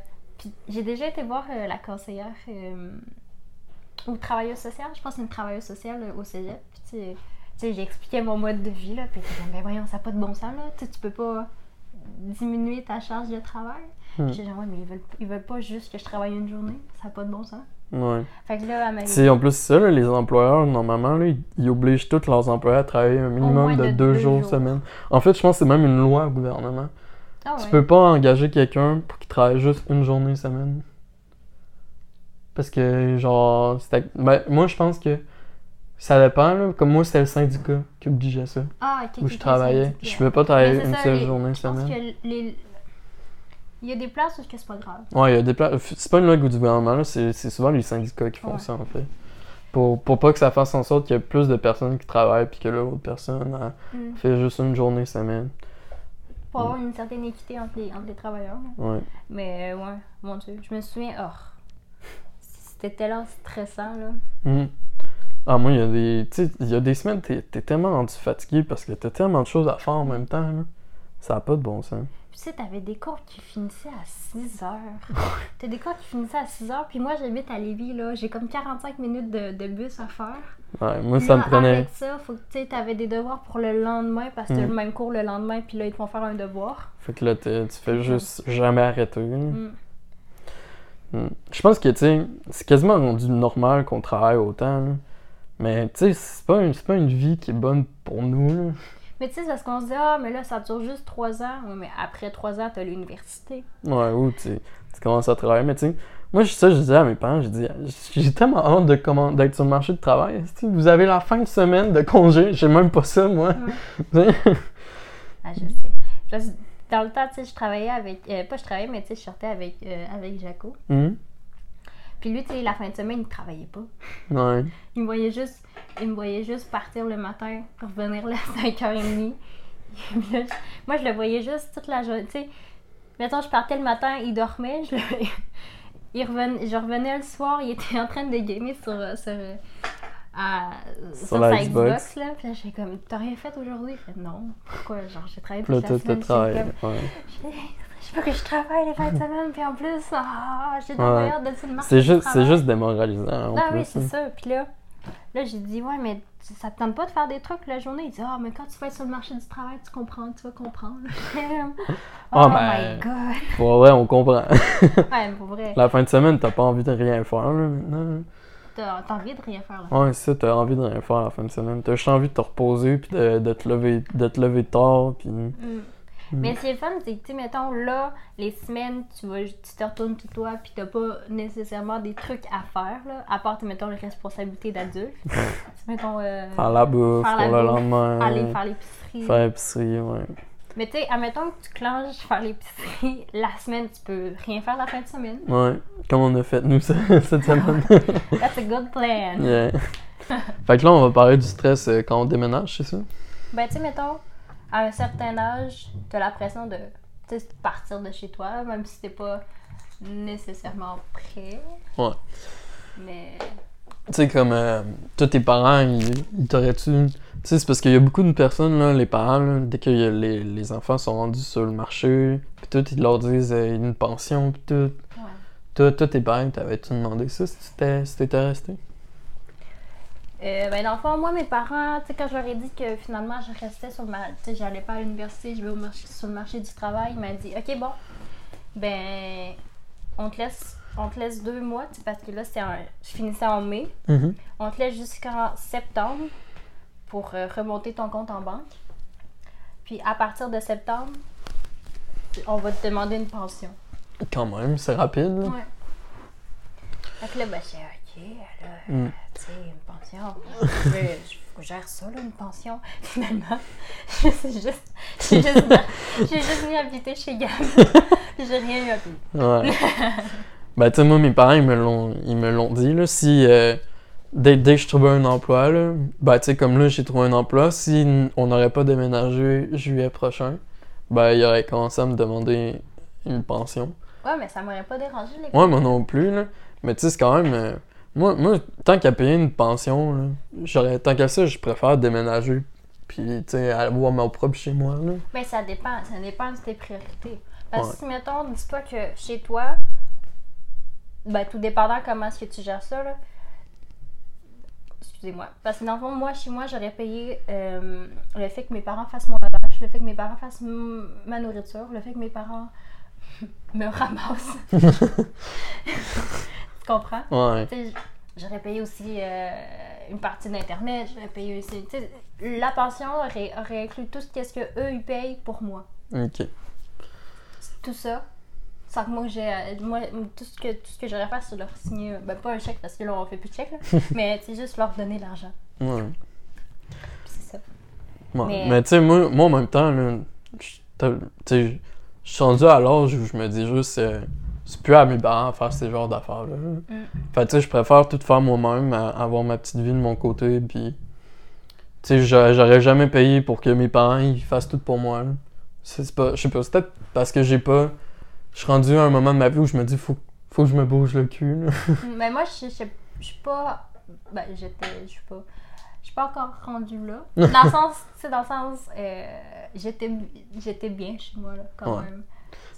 j'ai déjà été voir euh, la conseillère ou travailleuse sociale. Je pense que c'est une travailleuse sociale au cégep. Puis tu sais, expliqué mon mode de vie, là. Puis ben voyons, ça n'a pas de bon sens, là. Tu sais, tu peux pas diminuer ta charge de travail. Puis j'ai dit, ouais, mais ils veulent, ils veulent pas juste que je travaille une journée. Ça n'a pas de bon sens. Ouais. Fait que là, elle m'a Tu en plus, c'est ça, là, les employeurs, normalement, là, ils, ils obligent tous leurs employés à travailler un minimum de de deux deux jours jours. semaine. En fait, je pense que c'est même une loi au gouvernement. Ah Tu ouais. peux pas engager quelqu'un pour qu'il travaille juste une journée semaine. Parce que, genre, ben, moi, je pense que ça dépend, là. Comme moi, c'était le syndicat qui obligeait ça. Ah, ok. Où ok, je travaillais. Je pouvais pas travailler une seule journée Je pense semaine. que les... Il y a des places où que c'est pas grave. Ouais, il y a des pla- C'est pas une loi du gouvernement. C'est souvent les syndicats qui font Ouais. ça, en fait. Pour, pour pas que ça fasse en sorte qu'il y ait plus de personnes qui travaillent puis que l'autre personne elle, Hmm. fait juste une journée semaine. Pour avoir une certaine équité entre les, entre les travailleurs. Ouais. Mais euh, ouais, mon dieu, je me souviens, oh, c'était tellement stressant là. Mhm. Ah, moi, il y a des. Tu sais, il y a des semaines, t'es tellement rendu fatigué parce que t'as tellement de choses à faire en même temps, là. Ça a pas de bon sens. Puis tu sais, t'avais des cours qui finissaient à 6 heures. T'as des cours qui finissaient à 6 heures, puis moi j'habite à Lévis, là. J'ai comme 45 minutes de, de bus à faire. Ouais, moi, Puis ça là, me prenait. Avec ça, faut que tu sais, t'avais des devoirs pour le lendemain parce que t'as Mm. le même cours le lendemain, puis là, ils te font faire un devoir. Fait que là, tu fais juste jamais arrêter. Mm. Mm. Je pense que, tu sais, c'est quasiment rendu normal qu'on travaille autant. là. Mais, tu sais, c'est pas, une- c'est pas une vie qui est bonne pour nous. là. Mais tu sais, c'est parce qu'on se dit, ah, mais là, ça dure juste 3 ans. Ouais, mais après 3 ans, t'as l'université. Ouais, ou tu, tu commences à travailler. Mais, tu sais, moi, ça, je disais à mes parents, je dis, j'ai tellement hâte de comment- d'être sur le marché du travail. esti. Vous avez la fin de semaine de congé? J'ai même pas ça, moi. Ah, je sais. Parce dans le temps, tu sais, je travaillais avec. euh, pas je travaillais, mais tu sais, je sortais avec, euh, avec Jaco. Hum, Puis lui, tu sais, la fin de semaine, il travaillait pas. Ouais. Il me voyait juste, il me voyait juste partir le matin, revenir là à 5h30. Puis là, je- moi, je le voyais juste toute la journée. Tu sais, mettons, je partais le matin, il dormait. Je, le- il revenait, je revenais le soir, il était en train de gamer sur, euh, sur, euh, à- Sur sur la sa Xbox. Xbox. là. Puis là, j'ai comme, t'as rien fait aujourd'hui? Non. Pourquoi? Genre, j'ai travaillé toute la semaine. Travail. je veux que je travaille les fins de semaine, puis en plus, ah, j'ai de Ouais. hâte de C'est juste, juste démoralisant. En Ah plus, oui, c'est hein. ça. Puis là, là j'ai dit, ouais, mais ça te tente pas de faire des trucs la journée? Il dit, ah, mais quand tu vas être sur le marché du travail, tu comprends, tu vas comprendre. oh my ben. god. Pour vrai, on comprend. Ouais, pour vrai, La fin de semaine, t'as pas envie de rien faire, là, maintenant. t'as t'as envie de rien faire là. Ouais, c'est ça, t'as envie de rien faire la fin de semaine. T'as juste envie de te reposer, puis de, de te lever de te lever tard, puis... Mm. Mais c'est le fun, c'est que, tu sais, mettons, là, les semaines, tu vas, tu te retournes tout toi, puis t'as pas nécessairement des trucs à faire, là, à part, mettons, les responsabilités d'adulte. Mettons, euh, Faire la bouffe Faire la pour le bouffe, lendemain. aller faire l'épicerie. Faire l'épicerie, ouais. Mais tu sais, admettons que tu clenches faire l'épicerie, la semaine, tu peux rien faire la fin de semaine. Ouais, comme on a fait, nous, cette semaine. That's a good plan. Yeah. Fait que là, on va parler du stress euh, quand on déménage, c'est ça? Ben, tu sais, mettons, à un certain âge, t'as la pression de tu partir de chez toi, même si t'es pas nécessairement prêt. Ouais. Mais. Tu sais, comme euh, tous tes parents, ils, ils t'auraient-tu. Tu sais, c'est parce qu'il y a beaucoup de personnes, là, les parents, là, dès que y a les, les enfants sont rendus sur le marché, pis tout, ils leur disent euh, une pension, pis tout. Ouais. Toi, toi, tes parents, t'avais-tu demandé ça si t'étais si t'étais resté? Euh, ben, dans le fond, moi, mes parents, tu sais, quand je leur ai dit que finalement je restais sur ma. Tu sais, j'allais pas à l'université, je vais au marché, sur le marché du travail, ils m'ont dit, OK, bon, ben, on te laisse. On te laisse deux mois, parce que là, c'était un- je finissais en mai. Mhm. On te laisse jusqu'en septembre pour euh, remonter ton compte en banque. Puis à partir de septembre, on va te demander une pension. Quand même, c'est rapide, là. Ouais. Fait que là, ben, j'ai OK, là, Mm. tu sais, une pension. Je, veux- je- je gère ça, là, une pension. Finalement, je suis juste. J'ai juste, j'ai juste mis habiter chez Gab. Puis j'ai rien eu à payer. Ouais. ben, tu sais, moi, mes parents, ils me l'ont, ils me l'ont dit, là. Si, euh, dès, dès que je trouvais un emploi, là, ben, tu sais, comme là, j'ai trouvé un emploi, si on n'aurait pas déménagé juillet prochain, ben, il aurait commencé à me demander une pension. Ouais, mais ça m'aurait pas dérangé, les Ouais, moi non plus, là. Mais tu sais, c'est quand même. euh, moi, moi, tant qu'à payer une pension, là, j'aurais, tant qu'à ça, je préfère déménager. Puis, tu sais, avoir mon propre chez moi, là. Mais ça dépend, ça dépend de tes priorités. Parce Ouais. que si, mettons, dis-toi que chez toi, ben, tout dépendant comment est-ce que tu gères ça, là. Excusez-moi. Parce que dans le fond, moi, chez moi, j'aurais payé euh, le fait que mes parents fassent mon lavage, le fait que mes parents fassent m- ma nourriture, le fait que mes parents me ramassent. tu comprends? Ouais. J'aurais payé aussi euh, une partie d'Internet, j'aurais payé aussi. La pension aurait, aurait inclus tout ce qu'est-ce que eux ils payent pour moi. Ok. Tout ça, sans que moi j'ai. euh, Moi, tout ce que, tout ce que j'aurais à faire, c'est leur signer. Ben, pas un chèque parce que là on fait plus de chèque, là, mais c'est juste leur donner l'argent. Ouais. C'est ça. Ouais. Mais- Mais, tu sais, moi, moi, en même temps, là, je suis rendu à l'âge où je me dis juste, euh, c'est plus à mes parents de faire ces genres d'affaires-là. Mm. Fait que, tu sais, je préfère tout faire moi-même, à- avoir ma petite vie de mon côté, puis, tu sais, j'a- j'aurais jamais payé pour que mes parents, ils fassent tout pour moi. C'est c'est pas, je sais pas, c'est peut-être parce que j'ai pas, je suis rendu à un moment de ma vie où je me dis, faut, faut que je me bouge le cul, là. Mais moi, je suis pas. Ben, j'étais. Je suis pas. Je suis pas encore rendue là. Dans le sens. Tu sais, dans le sens. euh, j'étais j'étais bien chez moi, là, quand Ouais. même.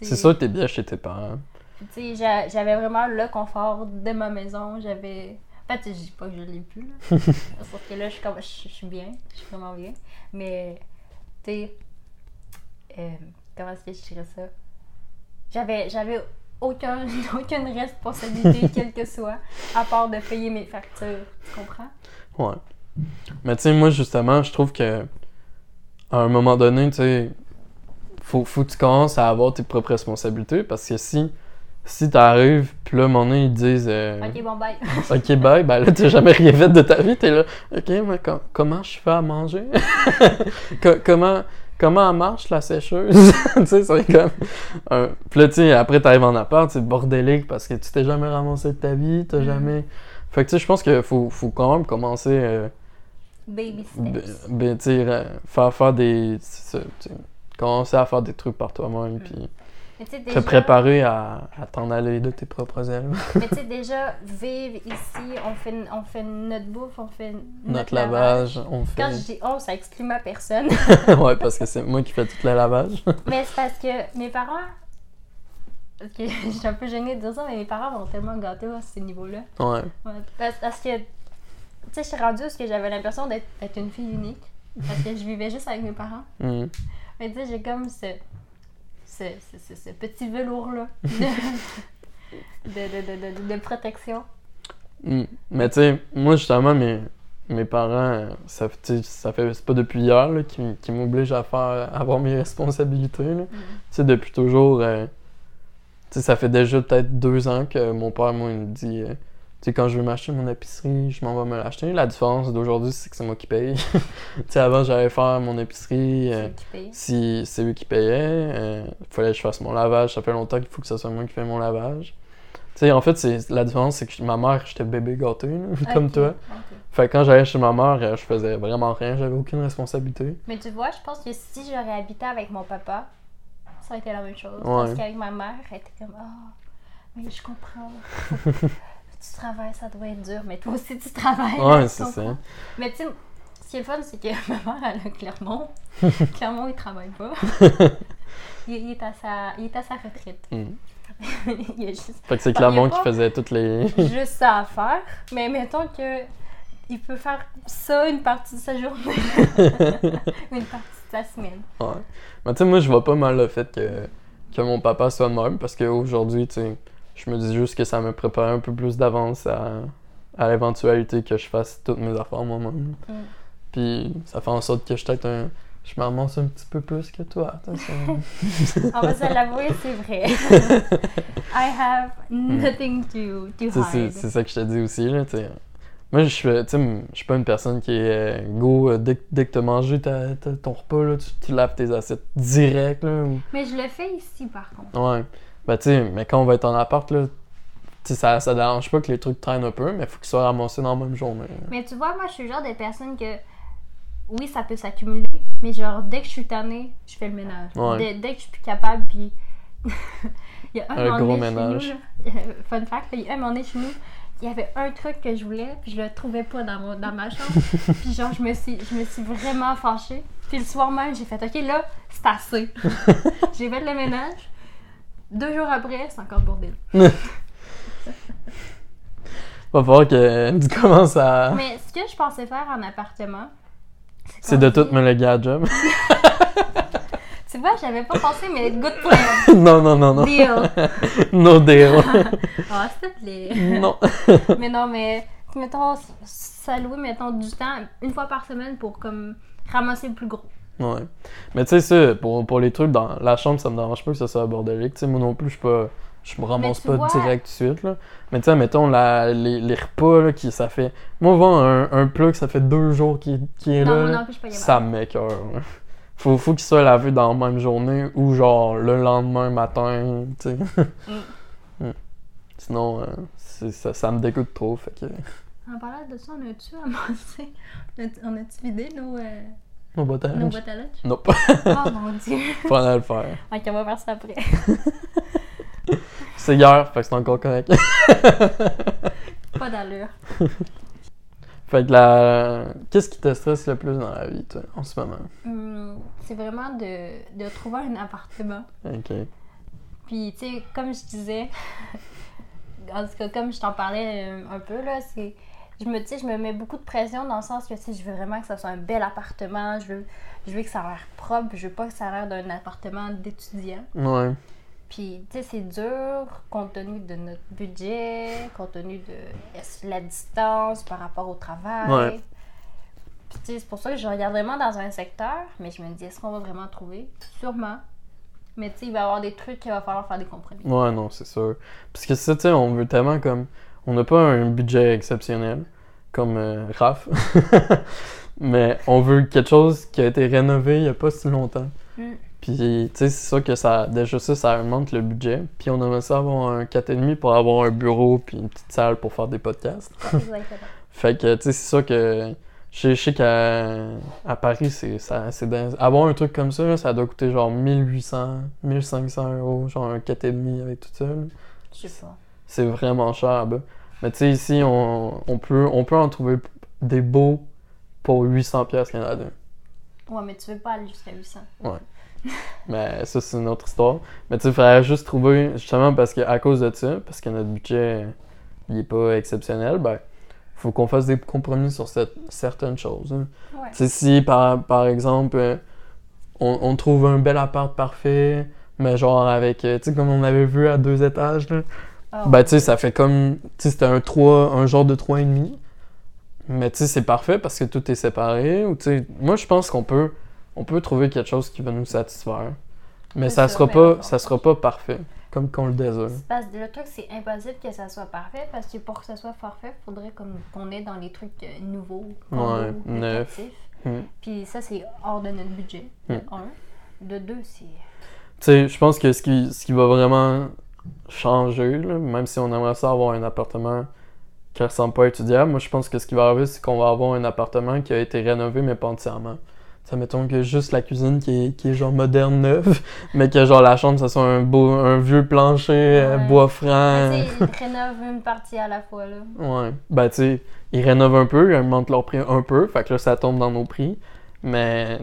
C'est ça, t'es bien chez tes parents. Tu sais, j'avais vraiment le confort de ma maison. J'avais. En fait, je dis pas que je l'ai plus, là. Sauf que là, je suis, comme... je, je suis bien. Je suis vraiment bien. Mais, tu sais. euh, comment est-ce que je dirais ça? J'avais, j'avais aucun, aucune responsabilité, quelle que soit, à part de payer mes factures. Tu comprends? Ouais. Mais tu sais, moi, justement, je trouve que à un moment donné, tu sais, faut, faut que tu commences à avoir tes propres responsabilités parce que si, si t'arrives, puis là, donné, ils disent euh, Ok, bon, bye. Ok, bye, ben là, t'as jamais rien fait de ta vie, t'es là. Ok, mais com- comment je fais à manger? Co- Comment. Comment marche la sécheuse? tu sais, c'est comme. un- Puis là, tu sais, après, t'arrives en appart, c'est bordélique parce que tu t'es jamais ramassé de ta vie, t'as Mm. jamais. Fait que, tu sais, je pense qu'il faut, faut quand même commencer. euh, Baby steps. ben, tu sais, euh, faire, faire des. commencer à faire des trucs par toi-même, puis Sais, te déjà- préparer à, à t'en aller de tes propres ailes. Mais tu sais, déjà, vivre ici, on fait, on fait notre bouffe, on fait notre, Notre lavage, on Quand je fait. dis on, ça exclut ma personne. ouais, parce que c'est moi qui fais tout le lavage. mais c'est parce que mes parents. Parce que je suis un peu gênée de dire ça, mais mes parents m'ont tellement gâté à ce niveau-là. ouais. Ouais, parce, parce que, tu sais, je suis rendue est-ce que j'avais l'impression d'être d'être une fille unique. Parce que je vivais juste avec mes parents. Mm. Mais tu sais, j'ai comme ce, ce, ce, petit velours-là de, de, de, de, de, de protection. Mm. Mais tu sais, moi justement, mes, mes parents, euh, ça, ça fait. C'est pas depuis hier là, qu'ils qu'ils m'obligent à faire à avoir mes responsabilités. là. Tu sais, depuis toujours. euh, tu sais, ça fait déjà peut-être deux ans que mon père, moi, il me dit. euh, sais, quand je veux m'acheter mon épicerie, je m'en vais me l'acheter. La différence d'aujourd'hui, c'est que c'est moi qui paye. tu sais, avant, j'allais faire mon épicerie. euh, si c'est eux qui payaient, il fallait que je fasse mon lavage. Ça fait longtemps qu'il faut que ce soit moi qui fais mon lavage. Tu sais, en fait, c'est la différence, c'est que ma mère, j'étais bébé gâté, là, comme toi. Fait que quand j'allais chez ma mère, euh, je faisais vraiment rien, j'avais aucune responsabilité. Mais tu vois, je pense que si j'aurais habité avec mon papa, ça aurait été la même chose. Ouais. Parce qu'avec ma mère, elle était comme Ah, mais je comprends. Tu travailles, ça doit être dur, mais toi aussi tu travailles. Ouais, c'est ça. Mais tu sais, ce qui est le fun, c'est que ma mère, elle a Clermont. Clermont, il travaille pas. il, il est à sa, il est à sa retraite. Mm. il y a juste, Fait que c'est Clermont qui faisait toutes les. juste ça à faire. Mais mettons que il peut faire ça une partie de sa journée, une partie de sa semaine. Ouais. Mais tu sais, moi, je vois pas mal le fait que, que mon papa soit de même parce qu'aujourd'hui, tu sais, je me dis juste que ça me préparait un peu plus d'avance à, à l'éventualité que je fasse toutes mes affaires moi-même. Mm. Puis ça fait en sorte que je peut-être un. Je un petit peu plus que toi. attention. On va se l'avouer, c'est vrai. I have nothing to, to hide. c'est ça que je te dis aussi, là. Moi, je suis, je suis pas une personne qui est euh, go, euh, dès, que- dès que t'as mangé ta- ton repas, là, tu, tu laves tes assiettes direct, là. ou- Mais je le fais ici, par contre. Ouais. Ben, tu sais, mais quand on va être en appart, là, ça, ça dérange pas que les trucs traînent un peu, mais faut qu'ils soient ramassés dans la même journée. là. Mais tu vois, moi, je suis le genre de personne que, oui, ça peut s'accumuler, mais genre, dès que je suis tannée, je fais le ménage. Ouais. Dès, dès que je suis plus capable, puis... il y a un, Un moment gros donné chez ménage. nous, là, fun fact, là, il y a un moment donné chez nous, il y avait un truc que je voulais, puis je le trouvais pas dans, mon- dans ma chambre. puis genre, je me, suis, je me suis vraiment fâchée. Puis le soir même, j'ai fait, OK, là, c'est assez. j'ai fait le ménage. Deux jours après, c'est encore le bordel. Va falloir que tu commences à. Mais ce que je pensais faire en appartement, C'est de tout me léguer à job. Tu vois, j'avais pas pensé, mais good plan. non, non, non, non. Deal. No deal. Ah, s'il te plaît. non. Mais non, mais mettons, s'allouer, mettons, du temps une fois par semaine pour comme ramasser le plus gros. Ouais. Mais tu sais, ça, pour, pour les trucs dans la chambre, ça me dérange pas que ça soit bordélique. Tu sais, moi non plus, je suis pas. Je me ramasse pas vois- direct tout de suite, là. Mais tu sais, mettons, la, les, les repas, là, qui, ça fait... Moi, voir un, un plat que ça fait deux jours qui, qui est Non, là, non pas ça m'écoeure. là. Faut, faut qu'il soit lavé dans la même journée ou genre le lendemain matin, tu sais. Mm. Sinon, euh, ça, ça me dégoûte trop, fait que... En parlant de ça, on a-tu amassé On a-tu vidé nos, euh, Nos bottes à nos lunch Nope. Oh mon dieu. Faudrait le faire. Ok, on va faire ça après. C'est hier, fait que c'est encore correct. Pas d'allure. Fait que la... Qu'est-ce qui te stresse le plus dans la vie, toi, en ce moment? Hum, c'est vraiment de, de trouver un appartement. Ok. Puis, tu sais, comme je disais, en tout cas, comme je t'en parlais euh, un peu, là, c'est. Je me, je me mets beaucoup de pression dans le sens que, sais, je veux vraiment que ça soit un bel appartement, je veux, je veux que ça a l'air propre, je veux pas que ça a l'air d'un appartement d'étudiant. Ouais. Puis, tu sais, c'est dur compte tenu de notre budget, compte tenu de la distance par rapport au travail. Ouais. Puis, tu sais, c'est pour ça que je regarde vraiment dans un secteur, mais je me dis, est-ce qu'on va vraiment trouver? Sûrement. Mais, tu sais, il va y avoir des trucs qu'il va falloir faire des compromis. Ouais, non, c'est sûr. Parce que ça, tu sais, on veut tellement comme. On n'a pas un budget exceptionnel, comme euh, Raph. Mais on veut quelque chose qui a été rénové il n'y a pas si longtemps. Mm. Puis, tu sais, c'est sûr que ça, déjà ça, ça augmente le budget. Puis, on aimerait ça avoir un 4,5 pour avoir un bureau puis une petite salle pour faire des podcasts. Exactement. Fait que, tu sais, c'est sûr que. Je sais- qu'à à Paris, c'est ça, c'est dingue. Avoir un truc comme ça, là, ça doit coûter genre 1800, 1500 euros, genre un 4,5 avec tout ça. Je sais pas. C'est vraiment cher. Mais tu sais, ici, on, on, peut, on peut en trouver des beaux pour 800 pièces canadiens. Ouais, mais tu veux pas aller jusqu'à 800. Mais ça, c'est une autre histoire. Mais tu sais, il faudrait juste trouver, justement, parce que à cause de ça, parce que notre budget, il est pas exceptionnel, ben, faut qu'on fasse des compromis sur cette- certaines choses. hein. Ouais. Tu sais, si par, par exemple, on, on trouve un bel appart parfait, mais genre avec, euh, tu sais, comme on avait vu à deux étages, là, Ah, ben, tu sais, ça fait comme. Tu sais, c'était un 3, un genre de 3,5. Mais tu sais, c'est parfait parce que tout est séparé. Ou tu sais, moi, je pense qu'on peut, on peut trouver quelque chose qui va nous satisfaire. Mais ça ça, sera mais pas, ça sera pas parfait, comme qu'on le désire. Parce que le truc, c'est impossible que ça soit parfait parce que pour que ça soit parfait, il faudrait comme qu'on est dans les trucs euh, nouveaux, Ouais, neuf. Hmm. Puis ça, c'est hors de notre budget. De Hmm. un. De deux, c'est. Tu sais, je pense que ce qui, ce qui va vraiment changer, là, même si on aimerait ça avoir un appartement qui ressemble pas à étudiable, moi je pense que ce qui va arriver, c'est qu'on va avoir un appartement qui a été rénové, mais pas entièrement. Ça mettons que juste la cuisine qui est, qui est genre moderne neuve, mais que genre la chambre, ça soit un beau, un vieux plancher, euh, Ouais. bois franc. Ils rénovent une partie à la fois, là. Ouais. Ben, tu sais, ils rénovent un peu, ils augmentent leur prix un peu, fait que là, ça tombe dans nos prix. Mais,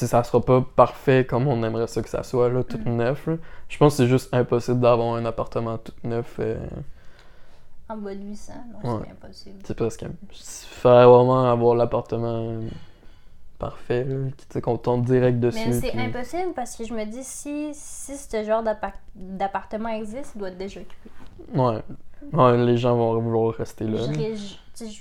sais, ça sera pas parfait comme on aimerait ça que ça soit, là, tout neuf. là. Je pense que c'est juste impossible d'avoir un appartement tout neuf. euh, En bas de 800, non, Ouais. c'est impossible. c'est presque. Il faudrait vraiment avoir l'appartement parfait, là, qu'on tombe direct dessus. Mais c'est puis- impossible parce que je me dis, si, si ce genre d'appart- d'appartement existe, il doit être déjà occupé. Ouais. Ouais, les gens vont vouloir rester là. Je, je,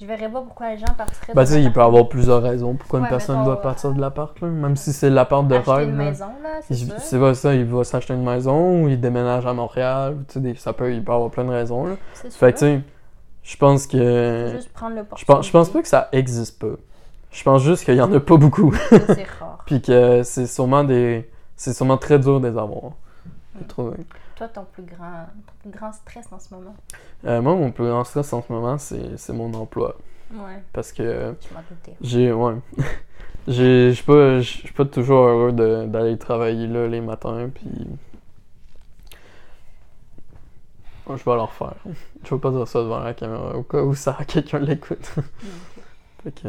je verrais pas pourquoi les gens partiraient dans tu sais, il peut y avoir plusieurs raisons pourquoi une personne mettons, doit euh, partir de l'appart, là. Même si c'est l'appart de acheter rêve. une là. maison, là, c'est. C'est pas ça, il va s'acheter une maison ou il déménage à Montréal. Tu sais, ça peut, il peut avoir plein de raisons. Là. Sûr. Fait que, tu sais, je pense Faut que. juste prendre le Je pense, je pense pas que ça existe pas. Je pense juste qu'il y en a pas beaucoup. C'est rare. Puis que c'est sûrement des. C'est sûrement très dur de les avoir. J'ai trouvé. Toi, ton plus grand, ton plus grand stress en ce moment? Euh, moi, mon plus grand stress en ce moment, c'est c'est mon emploi. Ouais, Parce que je m'en doutais. j'ai. Ouais. J'ai- Je suis pas, je suis pas toujours heureux de- d'aller travailler là les matins. Puis. Oh, je vais le refaire. Je veux pas dire ça devant la caméra au cas où ça quelqu'un l'écoute. fait que.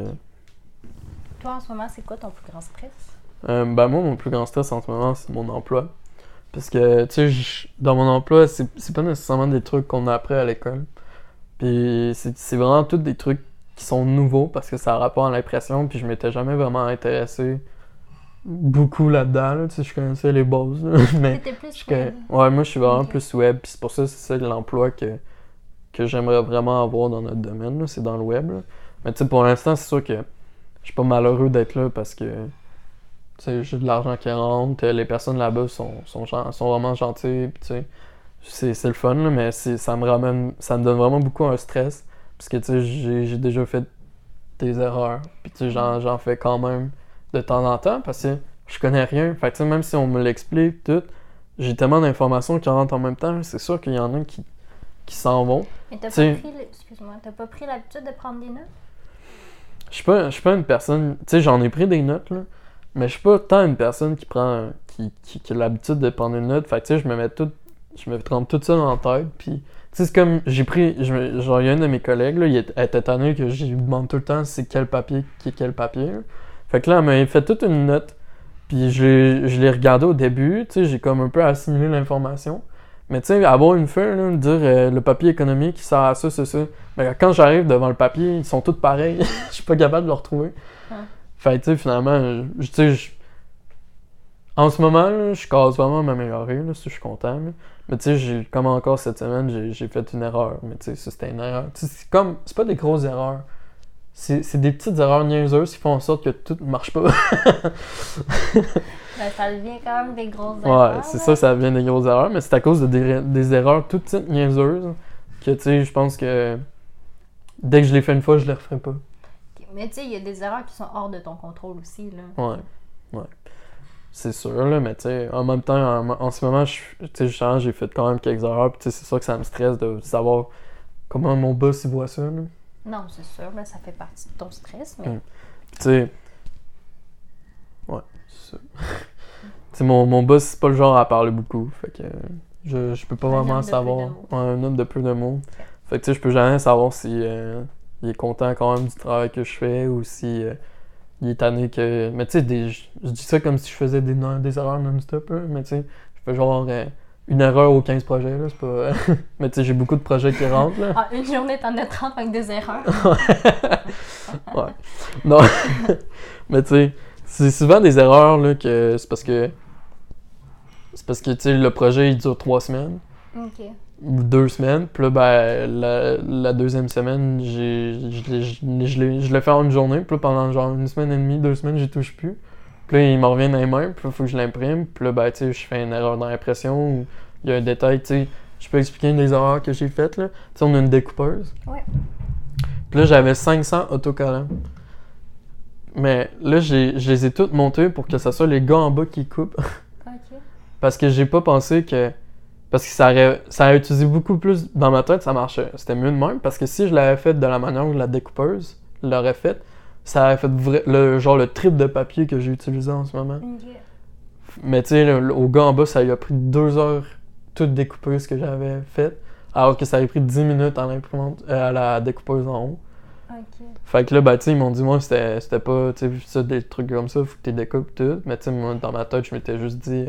Toi, en ce moment, c'est quoi ton plus grand stress? Euh, ben moi, mon plus grand stress en ce moment, c'est mon emploi. Parce que, tu sais, dans mon emploi, c'est pas nécessairement des trucs qu'on a appris à l'école. Puis c'est vraiment tous des trucs qui sont nouveaux parce que ça a rapport à l'impression. Puis je m'étais jamais vraiment intéressé beaucoup là-dedans. là. Tu sais, je connaissais les bases. là, mais plus je web. Ouais, moi, je suis vraiment plus web. Puis c'est pour ça que c'est ça l'emploi que, que j'aimerais vraiment avoir dans notre domaine. C'est dans le web. là. Mais tu sais, pour l'instant, c'est sûr que je suis pas malheureux d'être là parce que sais, j'ai de l'argent qui rentre. Les personnes là-bas sont, sont, sont vraiment gentilles. Puis tu sais, c'est c'est le fun, là, mais c'est- ça me ramène. Ça me donne vraiment beaucoup un stress. Parce que tu sais, j'ai j'ai déjà fait des erreurs. Puis tu sais, j'en j'en fais quand même de temps en temps parce que je connais rien. Fait que même si on me l'explique tout, j'ai tellement d'informations qui rentrent en même temps. C'est sûr qu'il y en a qui, qui s'en vont. Mais t'as pas pris, le- excuse-moi, t'as pas pris l'habitude de prendre des notes? Je suis pas, pas une personne. Tu sais, j'en ai pris des notes, là. Mais je suis pas tant une personne qui prend. qui, qui, qui a l'habitude de prendre une note. Fait que tu sais, je me mets tout. Je me trempe tout ça en tête. Puis, c'est comme. J'ai pris. je il y a un de mes collègues, là, il était étonné que je demande tout le temps c'est quel papier qui est quel papier. Fait que là, elle m'a fait toute une note. Puis je je l'ai regardé au début, tu sais, j'ai comme un peu assimilé l'information. Mais tu sais, avoir une feuille, là, dire euh, le papier économique, à ça, c'est ça. Mais quand j'arrive devant le papier, ils sont tous pareils. Je suis pas capable de le retrouver. Ouais. Fait tu sais, finalement, je- tu sais, en ce moment, je casse vraiment m'améliorer, là, si je suis content. là. Mais tu sais, j'ai- comme encore cette semaine, j'ai- fait une erreur. Mais tu sais, c'était une erreur. Tu sais, c'est comme, c'est pas des grosses erreurs. C'est c'est des petites erreurs niaiseuses qui font en sorte que tout ne marche pas. Ben, ça devient quand même des grosses Ouais, erreurs, c'est là. ça, ça devient des grosses erreurs, mais c'est à cause de des, des erreurs toutes petites niaiseuses que, tu sais, je pense que dès que je l'ai fait une fois, je les referai pas. Mais tu sais, il y a des erreurs qui sont hors de ton contrôle aussi, là. Ouais, ouais. C'est sûr, là, mais tu sais, en même temps, en, en ce moment, je justement, j'ai fait quand même quelques erreurs, puis tu sais, c'est sûr que ça me stresse de savoir comment mon boss, il voit ça, là. Non, c'est sûr, là, ça fait partie de ton stress, mais... Mm. Puis tu sais, ouais, c'est ça. tu sais, mon, mon boss, c'est pas le genre à parler beaucoup, fait que je, je peux pas Un vraiment savoir. Ouais, un homme de peu de mots. Fait que tu sais, je peux jamais savoir si euh, il est content quand même du travail que je fais ou si euh, il est tanné que. Mais tu sais, des- je dis ça comme si je faisais des, non- des erreurs non-stop, mais tu sais, je fais genre euh, une erreur aux 15 projets, là, c'est pas. mais tu sais, j'ai beaucoup de projets qui rentrent, là. Ah, une journée, t'en as 30 avec des erreurs. ouais. Non. Mais tu sais, c'est souvent des erreurs là, que c'est parce que. C'est parce que tu sais, le projet il dure trois semaines OK. Deux semaines. Puis là, ben, la, la deuxième semaine, j'ai, je, l'ai- fait en une journée. Puis là, pendant genre une semaine et demie, deux semaines, j'y touche plus. Puis là, il m'en revient dans les mains. Puis là, il faut que je l'imprime. Puis là, ben, tu sais, je fais une erreur dans l'impression ou il y a un détail, tu sais. Je peux expliquer une des erreurs que j'ai faites, là. Tu sais, on a une découpeuse. Ouais. Puis là, j'avais 500 autocollants. Mais là, j'ai- je les ai toutes montées pour que ce soit les gars en bas qui coupent. OK. Parce que j'ai pas pensé que. Parce que ça aurait, ça aurait utilisé beaucoup plus. Dans ma tête, ça marchait. C'était mieux de même. Parce que si je l'avais fait de la manière où la découpeuse l'aurait fait, ça aurait fait vrai- le, genre le triple de papier que j'ai utilisé en ce moment. Mais tu sais, au gars en bas, ça lui a pris deux heures toute découper ce que j'avais fait. Alors que ça avait pris 10 minutes à l'imprimante, euh, à la découpeuse en haut. Fait que là, bah, tu sais, ils m'ont dit, moi, c'était pas, tu sais, des trucs comme ça, faut que tu découpes tout. Mais tu sais, moi, dans ma tête, je m'étais juste dit,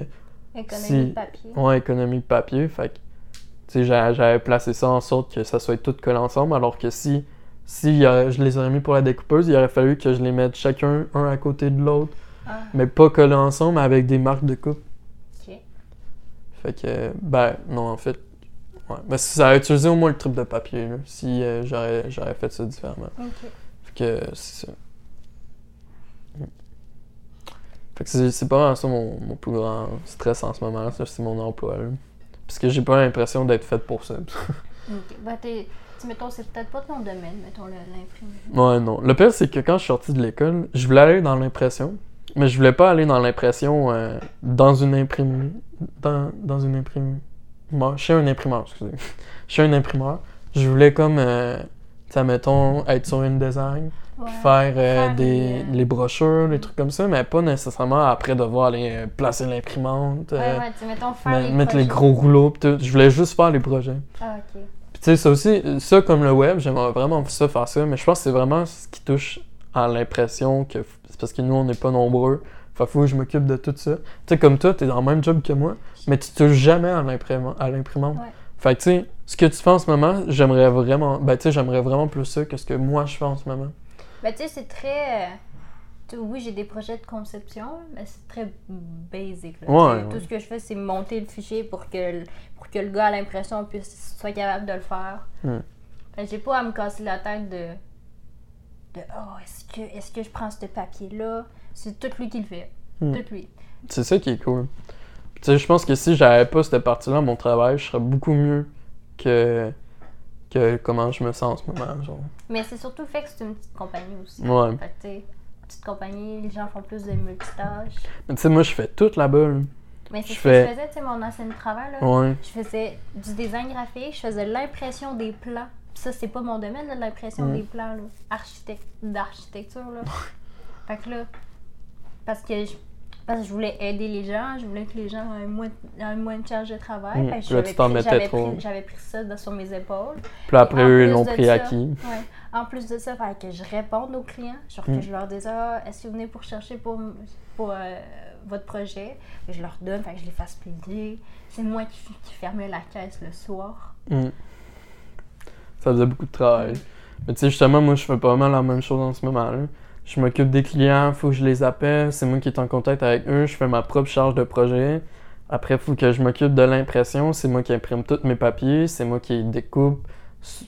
Économie Si- de papier. ouais, économie de papier. Fait que, tu sais, j'a- j'avais placé ça en sorte que ça soit tout collé ensemble. Alors que si, si je les aurais mis pour la découpeuse, il aurait fallu que je les mette chacun un à côté de l'autre, Ah, mais pas collés ensemble, mais avec des marques de coupe. OK. Fait que, ben, non, en fait, ouais. Ben, ça aurait utilisé au moins le triple de papier, là, si euh, j'aurais j'aurais fait ça différemment. OK. Fait que, c'est ça. Mm. Fait que c'est pas vraiment ça mon, mon plus grand stress en ce moment, c'est mon emploi, là. Parce que j'ai pas l'impression d'être fait pour ça. OK. Ben, t'es... mettons, c'est peut-être pas ton domaine, mettons, l'imprimerie. ouais, non. Le pire, c'est que quand je suis sorti de l'école, je voulais aller dans l'impression, mais je voulais pas aller dans l'impression euh, dans une imprimerie. Dans, dans une imprimerie. Moi, chez un imprimeur, excusez. chez un imprimeur. Je voulais comme, euh, mettons, être sur une design, Ouais. puis faire, euh, Faire des, les, euh, les brochures, les trucs comme ça, mais pas nécessairement après devoir aller euh, placer l'imprimante, Ouais, ouais, mettons, faire les mettre les gros rouleaux, pis tout. Je voulais juste faire les projets. Ah, OK. Puis tu sais, ça aussi, ça comme le web, j'aimerais vraiment ça faire ça, mais je pense que c'est vraiment ce qui touche à l'impression que c'est parce que nous, on n'est pas nombreux. Fait faut que je m'occupe de tout ça. Tu sais, comme toi, t'es dans le même job que moi, mais tu touches jamais à l'imprimante. À l'imprimante. Ouais. Fait que tu sais, ce que tu fais en ce moment, j'aimerais vraiment, ben tu sais, j'aimerais vraiment plus ça que ce que moi je fais en ce moment. Ben, tu sais, c'est très. euh, Oui, j'ai des projets de conception, mais c'est très basic. là. Ouais, Tu sais, ouais. Tout ce que je fais, c'est monter le fichier pour que, le- pour que le gars à l'impression puisse soit capable de le faire. J'ai pas à me casser la tête de. de oh, est-ce que, est que je prends ce papier-là? C'est tout lui qui le fait. Hmm. Tout lui. C'est ça qui est cool. Tu sais, je pense que si j'avais pas cette partie-là à mon travail, je serais beaucoup mieux que, que comment je me sens en ce moment. Genre. Mais c'est surtout le fait que c'est une petite compagnie aussi. Ouais. Fait que, petite compagnie, les gens font plus de multitâches. Mais tu sais, moi, je fais tout là-bas. là. Mais c'est Je ce que fais- je faisais, tu sais, mon ancien travail, là. Ouais. Je faisais du design graphique, je faisais l'impression des plans. Puis ça, c'est pas mon domaine, là, l'impression Mm. des plans, là. Architecte, d'architecture, là. fait que là, parce que je- Parce que je voulais aider les gens, je voulais que les gens aient moins, aient moins de charge de travail. Mm. Là, j'avais tu t'en pris- mettais j'avais trop. pris- J'avais pris ça sur mes épaules. Puis après, eux, ils l'ont pris ça- acquis. Ouais. En plus de ça, fallait que je réponde aux clients. Genre Mm. que je leur dise Ah, est-ce que vous venez pour chercher pour, pour euh, votre projet? Et je leur donne, fait que je les fasse payer. C'est moi qui, qui fermais la caisse le soir. Mm. Ça faisait beaucoup de travail. Mais tu sais, justement, moi, je fais pas mal la même chose en ce moment. Je m'occupe des clients, faut que je les appelle, c'est moi qui est en contact avec eux, je fais ma propre charge de projet. Après, faut que je m'occupe de l'impression, c'est moi qui imprime tous mes papiers, c'est moi qui découpe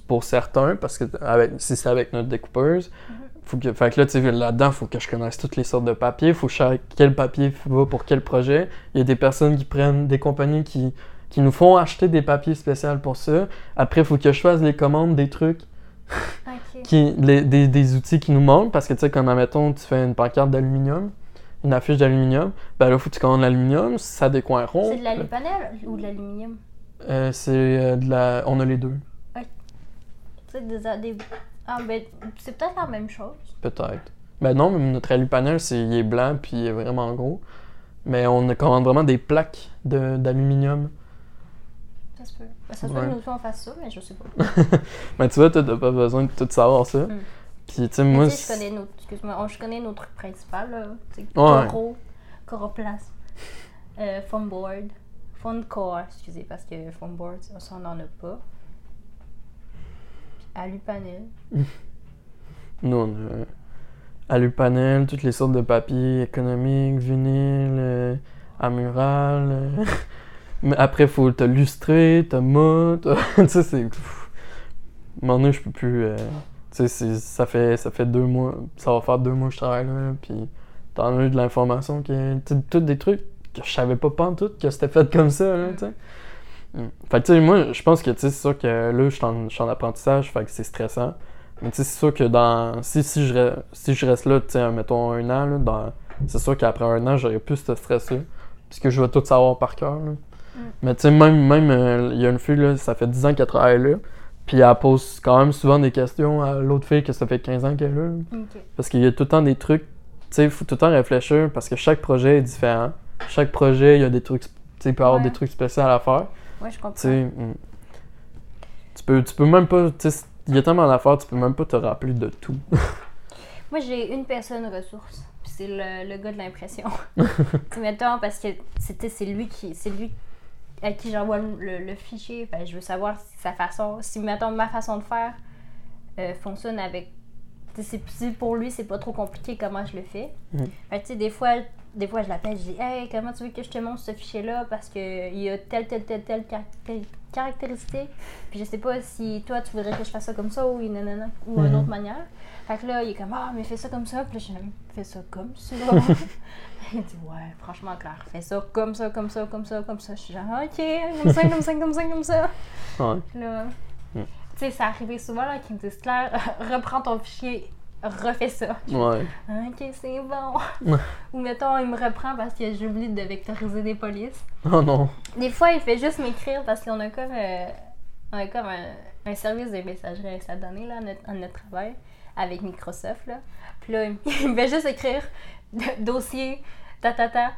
pour certains, parce que avec, si c'est avec notre découpeuse, faut que, fait que là, tu sais, là-dedans, faut que je connaisse toutes les sortes de papiers, faut que je sache quel papier va pour quel projet. Il y a des personnes qui prennent, des compagnies qui, qui nous font acheter des papiers spéciaux pour ça. Après, faut que je fasse les commandes des trucs Qui, les- des, des outils qui nous manquent parce que tu sais, comme admettons, tu fais une pancarte d'aluminium, une affiche d'aluminium, ben là, faut que tu commandes l'aluminium, ça des coins ronds. C'est de l'alupanel ou de l'aluminium? Euh, c'est euh, de la. On a les deux, C'est des, des. Ah, ben, c'est peut-être la même chose. peut-être. Ben non, mais notre alupanel, c'est, il est blanc puis il est vraiment gros. Mais on commande vraiment des plaques de- d'aluminium. Ça se peut. Ça se Ouais. peut que nous aussi on fasse ça, mais je sais pas. Mais tu vois, toi, t'as pas besoin de tout savoir ça. Mm. Puis tu sais, moi. tu je connais nos, excuse-moi, on- je connais nos trucs principaux, là. Tu Ouais. Coro, Coroplast, euh, excusez, parce que Foamboard, ça, on n'en a pas. Puis Alupanel. Nous, on a alupanel, toutes les sortes de papiers économiques, vinyle, euh, amural. Mais après, faut te lustrer, te mot. tu sais, c'est. moment donné, je peux plus. euh, Tu sais, ça fait, ça fait deux mois. Ça va faire deux mois que je travaille là. Puis t'en as eu de l'information qui. Tu sais, tous des trucs que je savais pas pantoute que c'était fait comme ça, là, tu sais. Mm. Fait que, tu sais, moi, je pense que, tu sais, c'est sûr que là, je suis en, apprentissage, fait que c'est stressant. Mais tu sais, c'est sûr que dans. Si, si, je, re- si je reste là, tu sais, mettons un an, là, dans... c'est sûr qu'après un an, j'aurais plus ce stress-là. Puisque je vais tout savoir par cœur. là. Mais tu sais, même, même euh, il y a une fille, là, ça fait 10 ans qu'elle travaille là. Puis elle pose quand même souvent des questions à l'autre fille que ça fait 15 ans qu'elle est là. Parce qu'il y a tout le temps des trucs. Tu sais, il faut tout le temps réfléchir parce que chaque projet est différent. Chaque projet, il y a des trucs. Tu sais, il peut y avoir Ouais. des trucs spéciaux à faire. Ouais, je comprends. Tu mm. tu peux, tu peux même pas. tu sais, Il y a tellement d'affaires, tu peux même pas te rappeler de tout. Moi, j'ai une personne ressource. C'est le, le gars de l'impression. mettons, parce que c'était c'est lui qui c'est lui à qui j'envoie le, le- le fichier. Je veux savoir si sa façon, si mettons ma façon de faire euh, fonctionne avec. c'est- Si pour lui c'est pas trop compliqué comment je le fais. Mhm. Fait que, tu sais, des fois, des fois je l'appelle, je dis Hey, comment tu veux que je te montre ce fichier-là? Parce que il y a telle, telle, telle, telle caracté- caractéristique. Puis je sais pas si toi tu voudrais que je fasse ça comme ça ou nanana, ou d'une Mhm. autre manière. Fait que là, il est comme Ah, mais fais ça comme ça. Puis là, je fais ça comme ça. il dit Ouais, franchement, clair, fais ça comme ça, comme ça, comme ça, comme ça. Je suis genre Ok, comme ça, comme ça, comme ça, comme ça. Ouais. Là, Mm. tu sais, ça arrivait souvent là qu'ils me disent Claire, reprends ton fichier, refais ça. Ouais. Ok, c'est bon. Ou mettons, il me reprend parce que j'ai oublié de vectoriser des polices. Oh non. Des fois, il fait juste m'écrire parce qu'on a comme, euh, on a comme un, un service de messagerie instantanée là, à, notre, à notre travail avec Microsoft. Là. Puis là, il me- fait juste écrire dossier, ta ta ta,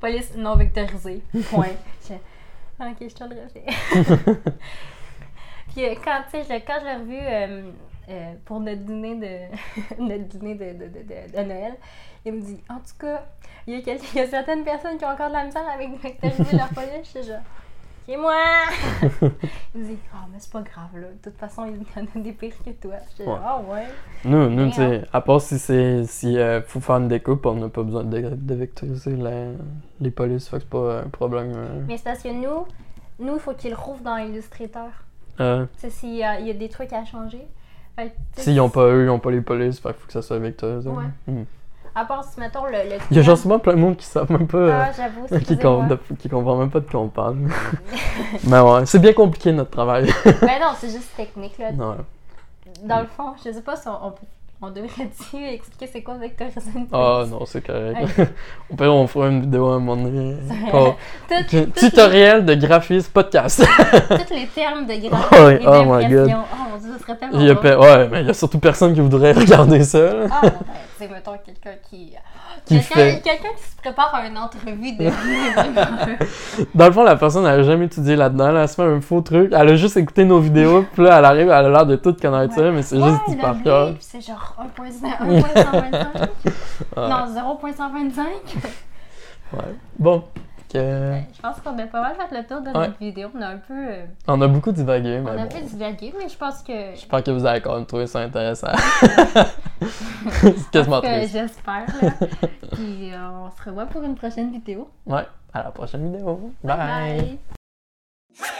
police non vectorisée. Point. Je- ok, je te le refais. Puis euh, quand, tu sais, je- quand je l'ai revu euh, euh, pour notre dîner de, notre dîner de, de, de, Noël, il me dit En tout cas, il y, a quelques- il y a certaines personnes qui ont encore de la misère avec vectoriser leur police. Je suis genre C'est moi Il me dit Oh, mais c'est pas grave, là. De toute façon, il y en a des pires que toi. Je suis genre Ouais. Ah, ouais. Nous, nous tu sais, à part si c'est si euh, faut faire une découpe, on n'a pas besoin de, de vectoriser la- les polices, fait que c'est pas un problème. euh. Mais c'est parce que nous, nous, il faut qu'ils le rouvrent dans Illustrator. C'est s'il y a des trucs à changer. S'ils ont pas eux, ils ont pas les polices, fait faut que ça soit vectorisé. Ouais. Hmm. À part si, mettons, le. le Il y a genre souvent plein de monde qui savent même pas. euh, Ah, j'avoue, qui, com- de- qui comprend même pas de quoi on parle. Mais ouais, c'est bien compliqué notre travail. Ben non, c'est juste technique, là. non. Dans le fond, je sais pas si on, on, on devrait-tu expliquer c'est quoi vectoriser une Ah non, c'est correct. Au pire, on fera une vidéo à un moment donné. Tout- tout- Tutoriel de graphisme podcast. tous les termes de graphisme oh my d'impression. Oh mon dieu, ça serait tellement Il y a Ouais, mais il y a surtout personne qui voudrait regarder ça. Ah, ben, sais, mettons, quelqu'un qui. Qui quelqu'un, fait. quelqu'un qui se prépare à une entrevue de. Dans le fond, la personne, elle a jamais étudié là-dedans. là, Elle se fait un faux truc. Elle a juste écouté nos vidéos. Puis là, elle arrive, elle a l'air de tout connaître ça, mais c'est Ouais, juste le par cœur. c'est genre 1.125. Ouais. Non, 0.125. Ouais. Bon. Que- Je pense qu'on a pas mal fait le tour de Ouais. notre vidéo. On a un peu. euh, On a beaucoup divagué, mais on a bon. peu divagué, mais je pense que. J'espère que vous avez quand même trouvé ça intéressant. c'est quasiment que triste. J'espère. Puis euh, on se revoit pour une prochaine vidéo. Ouais. À la prochaine vidéo. Bye Bye. bye.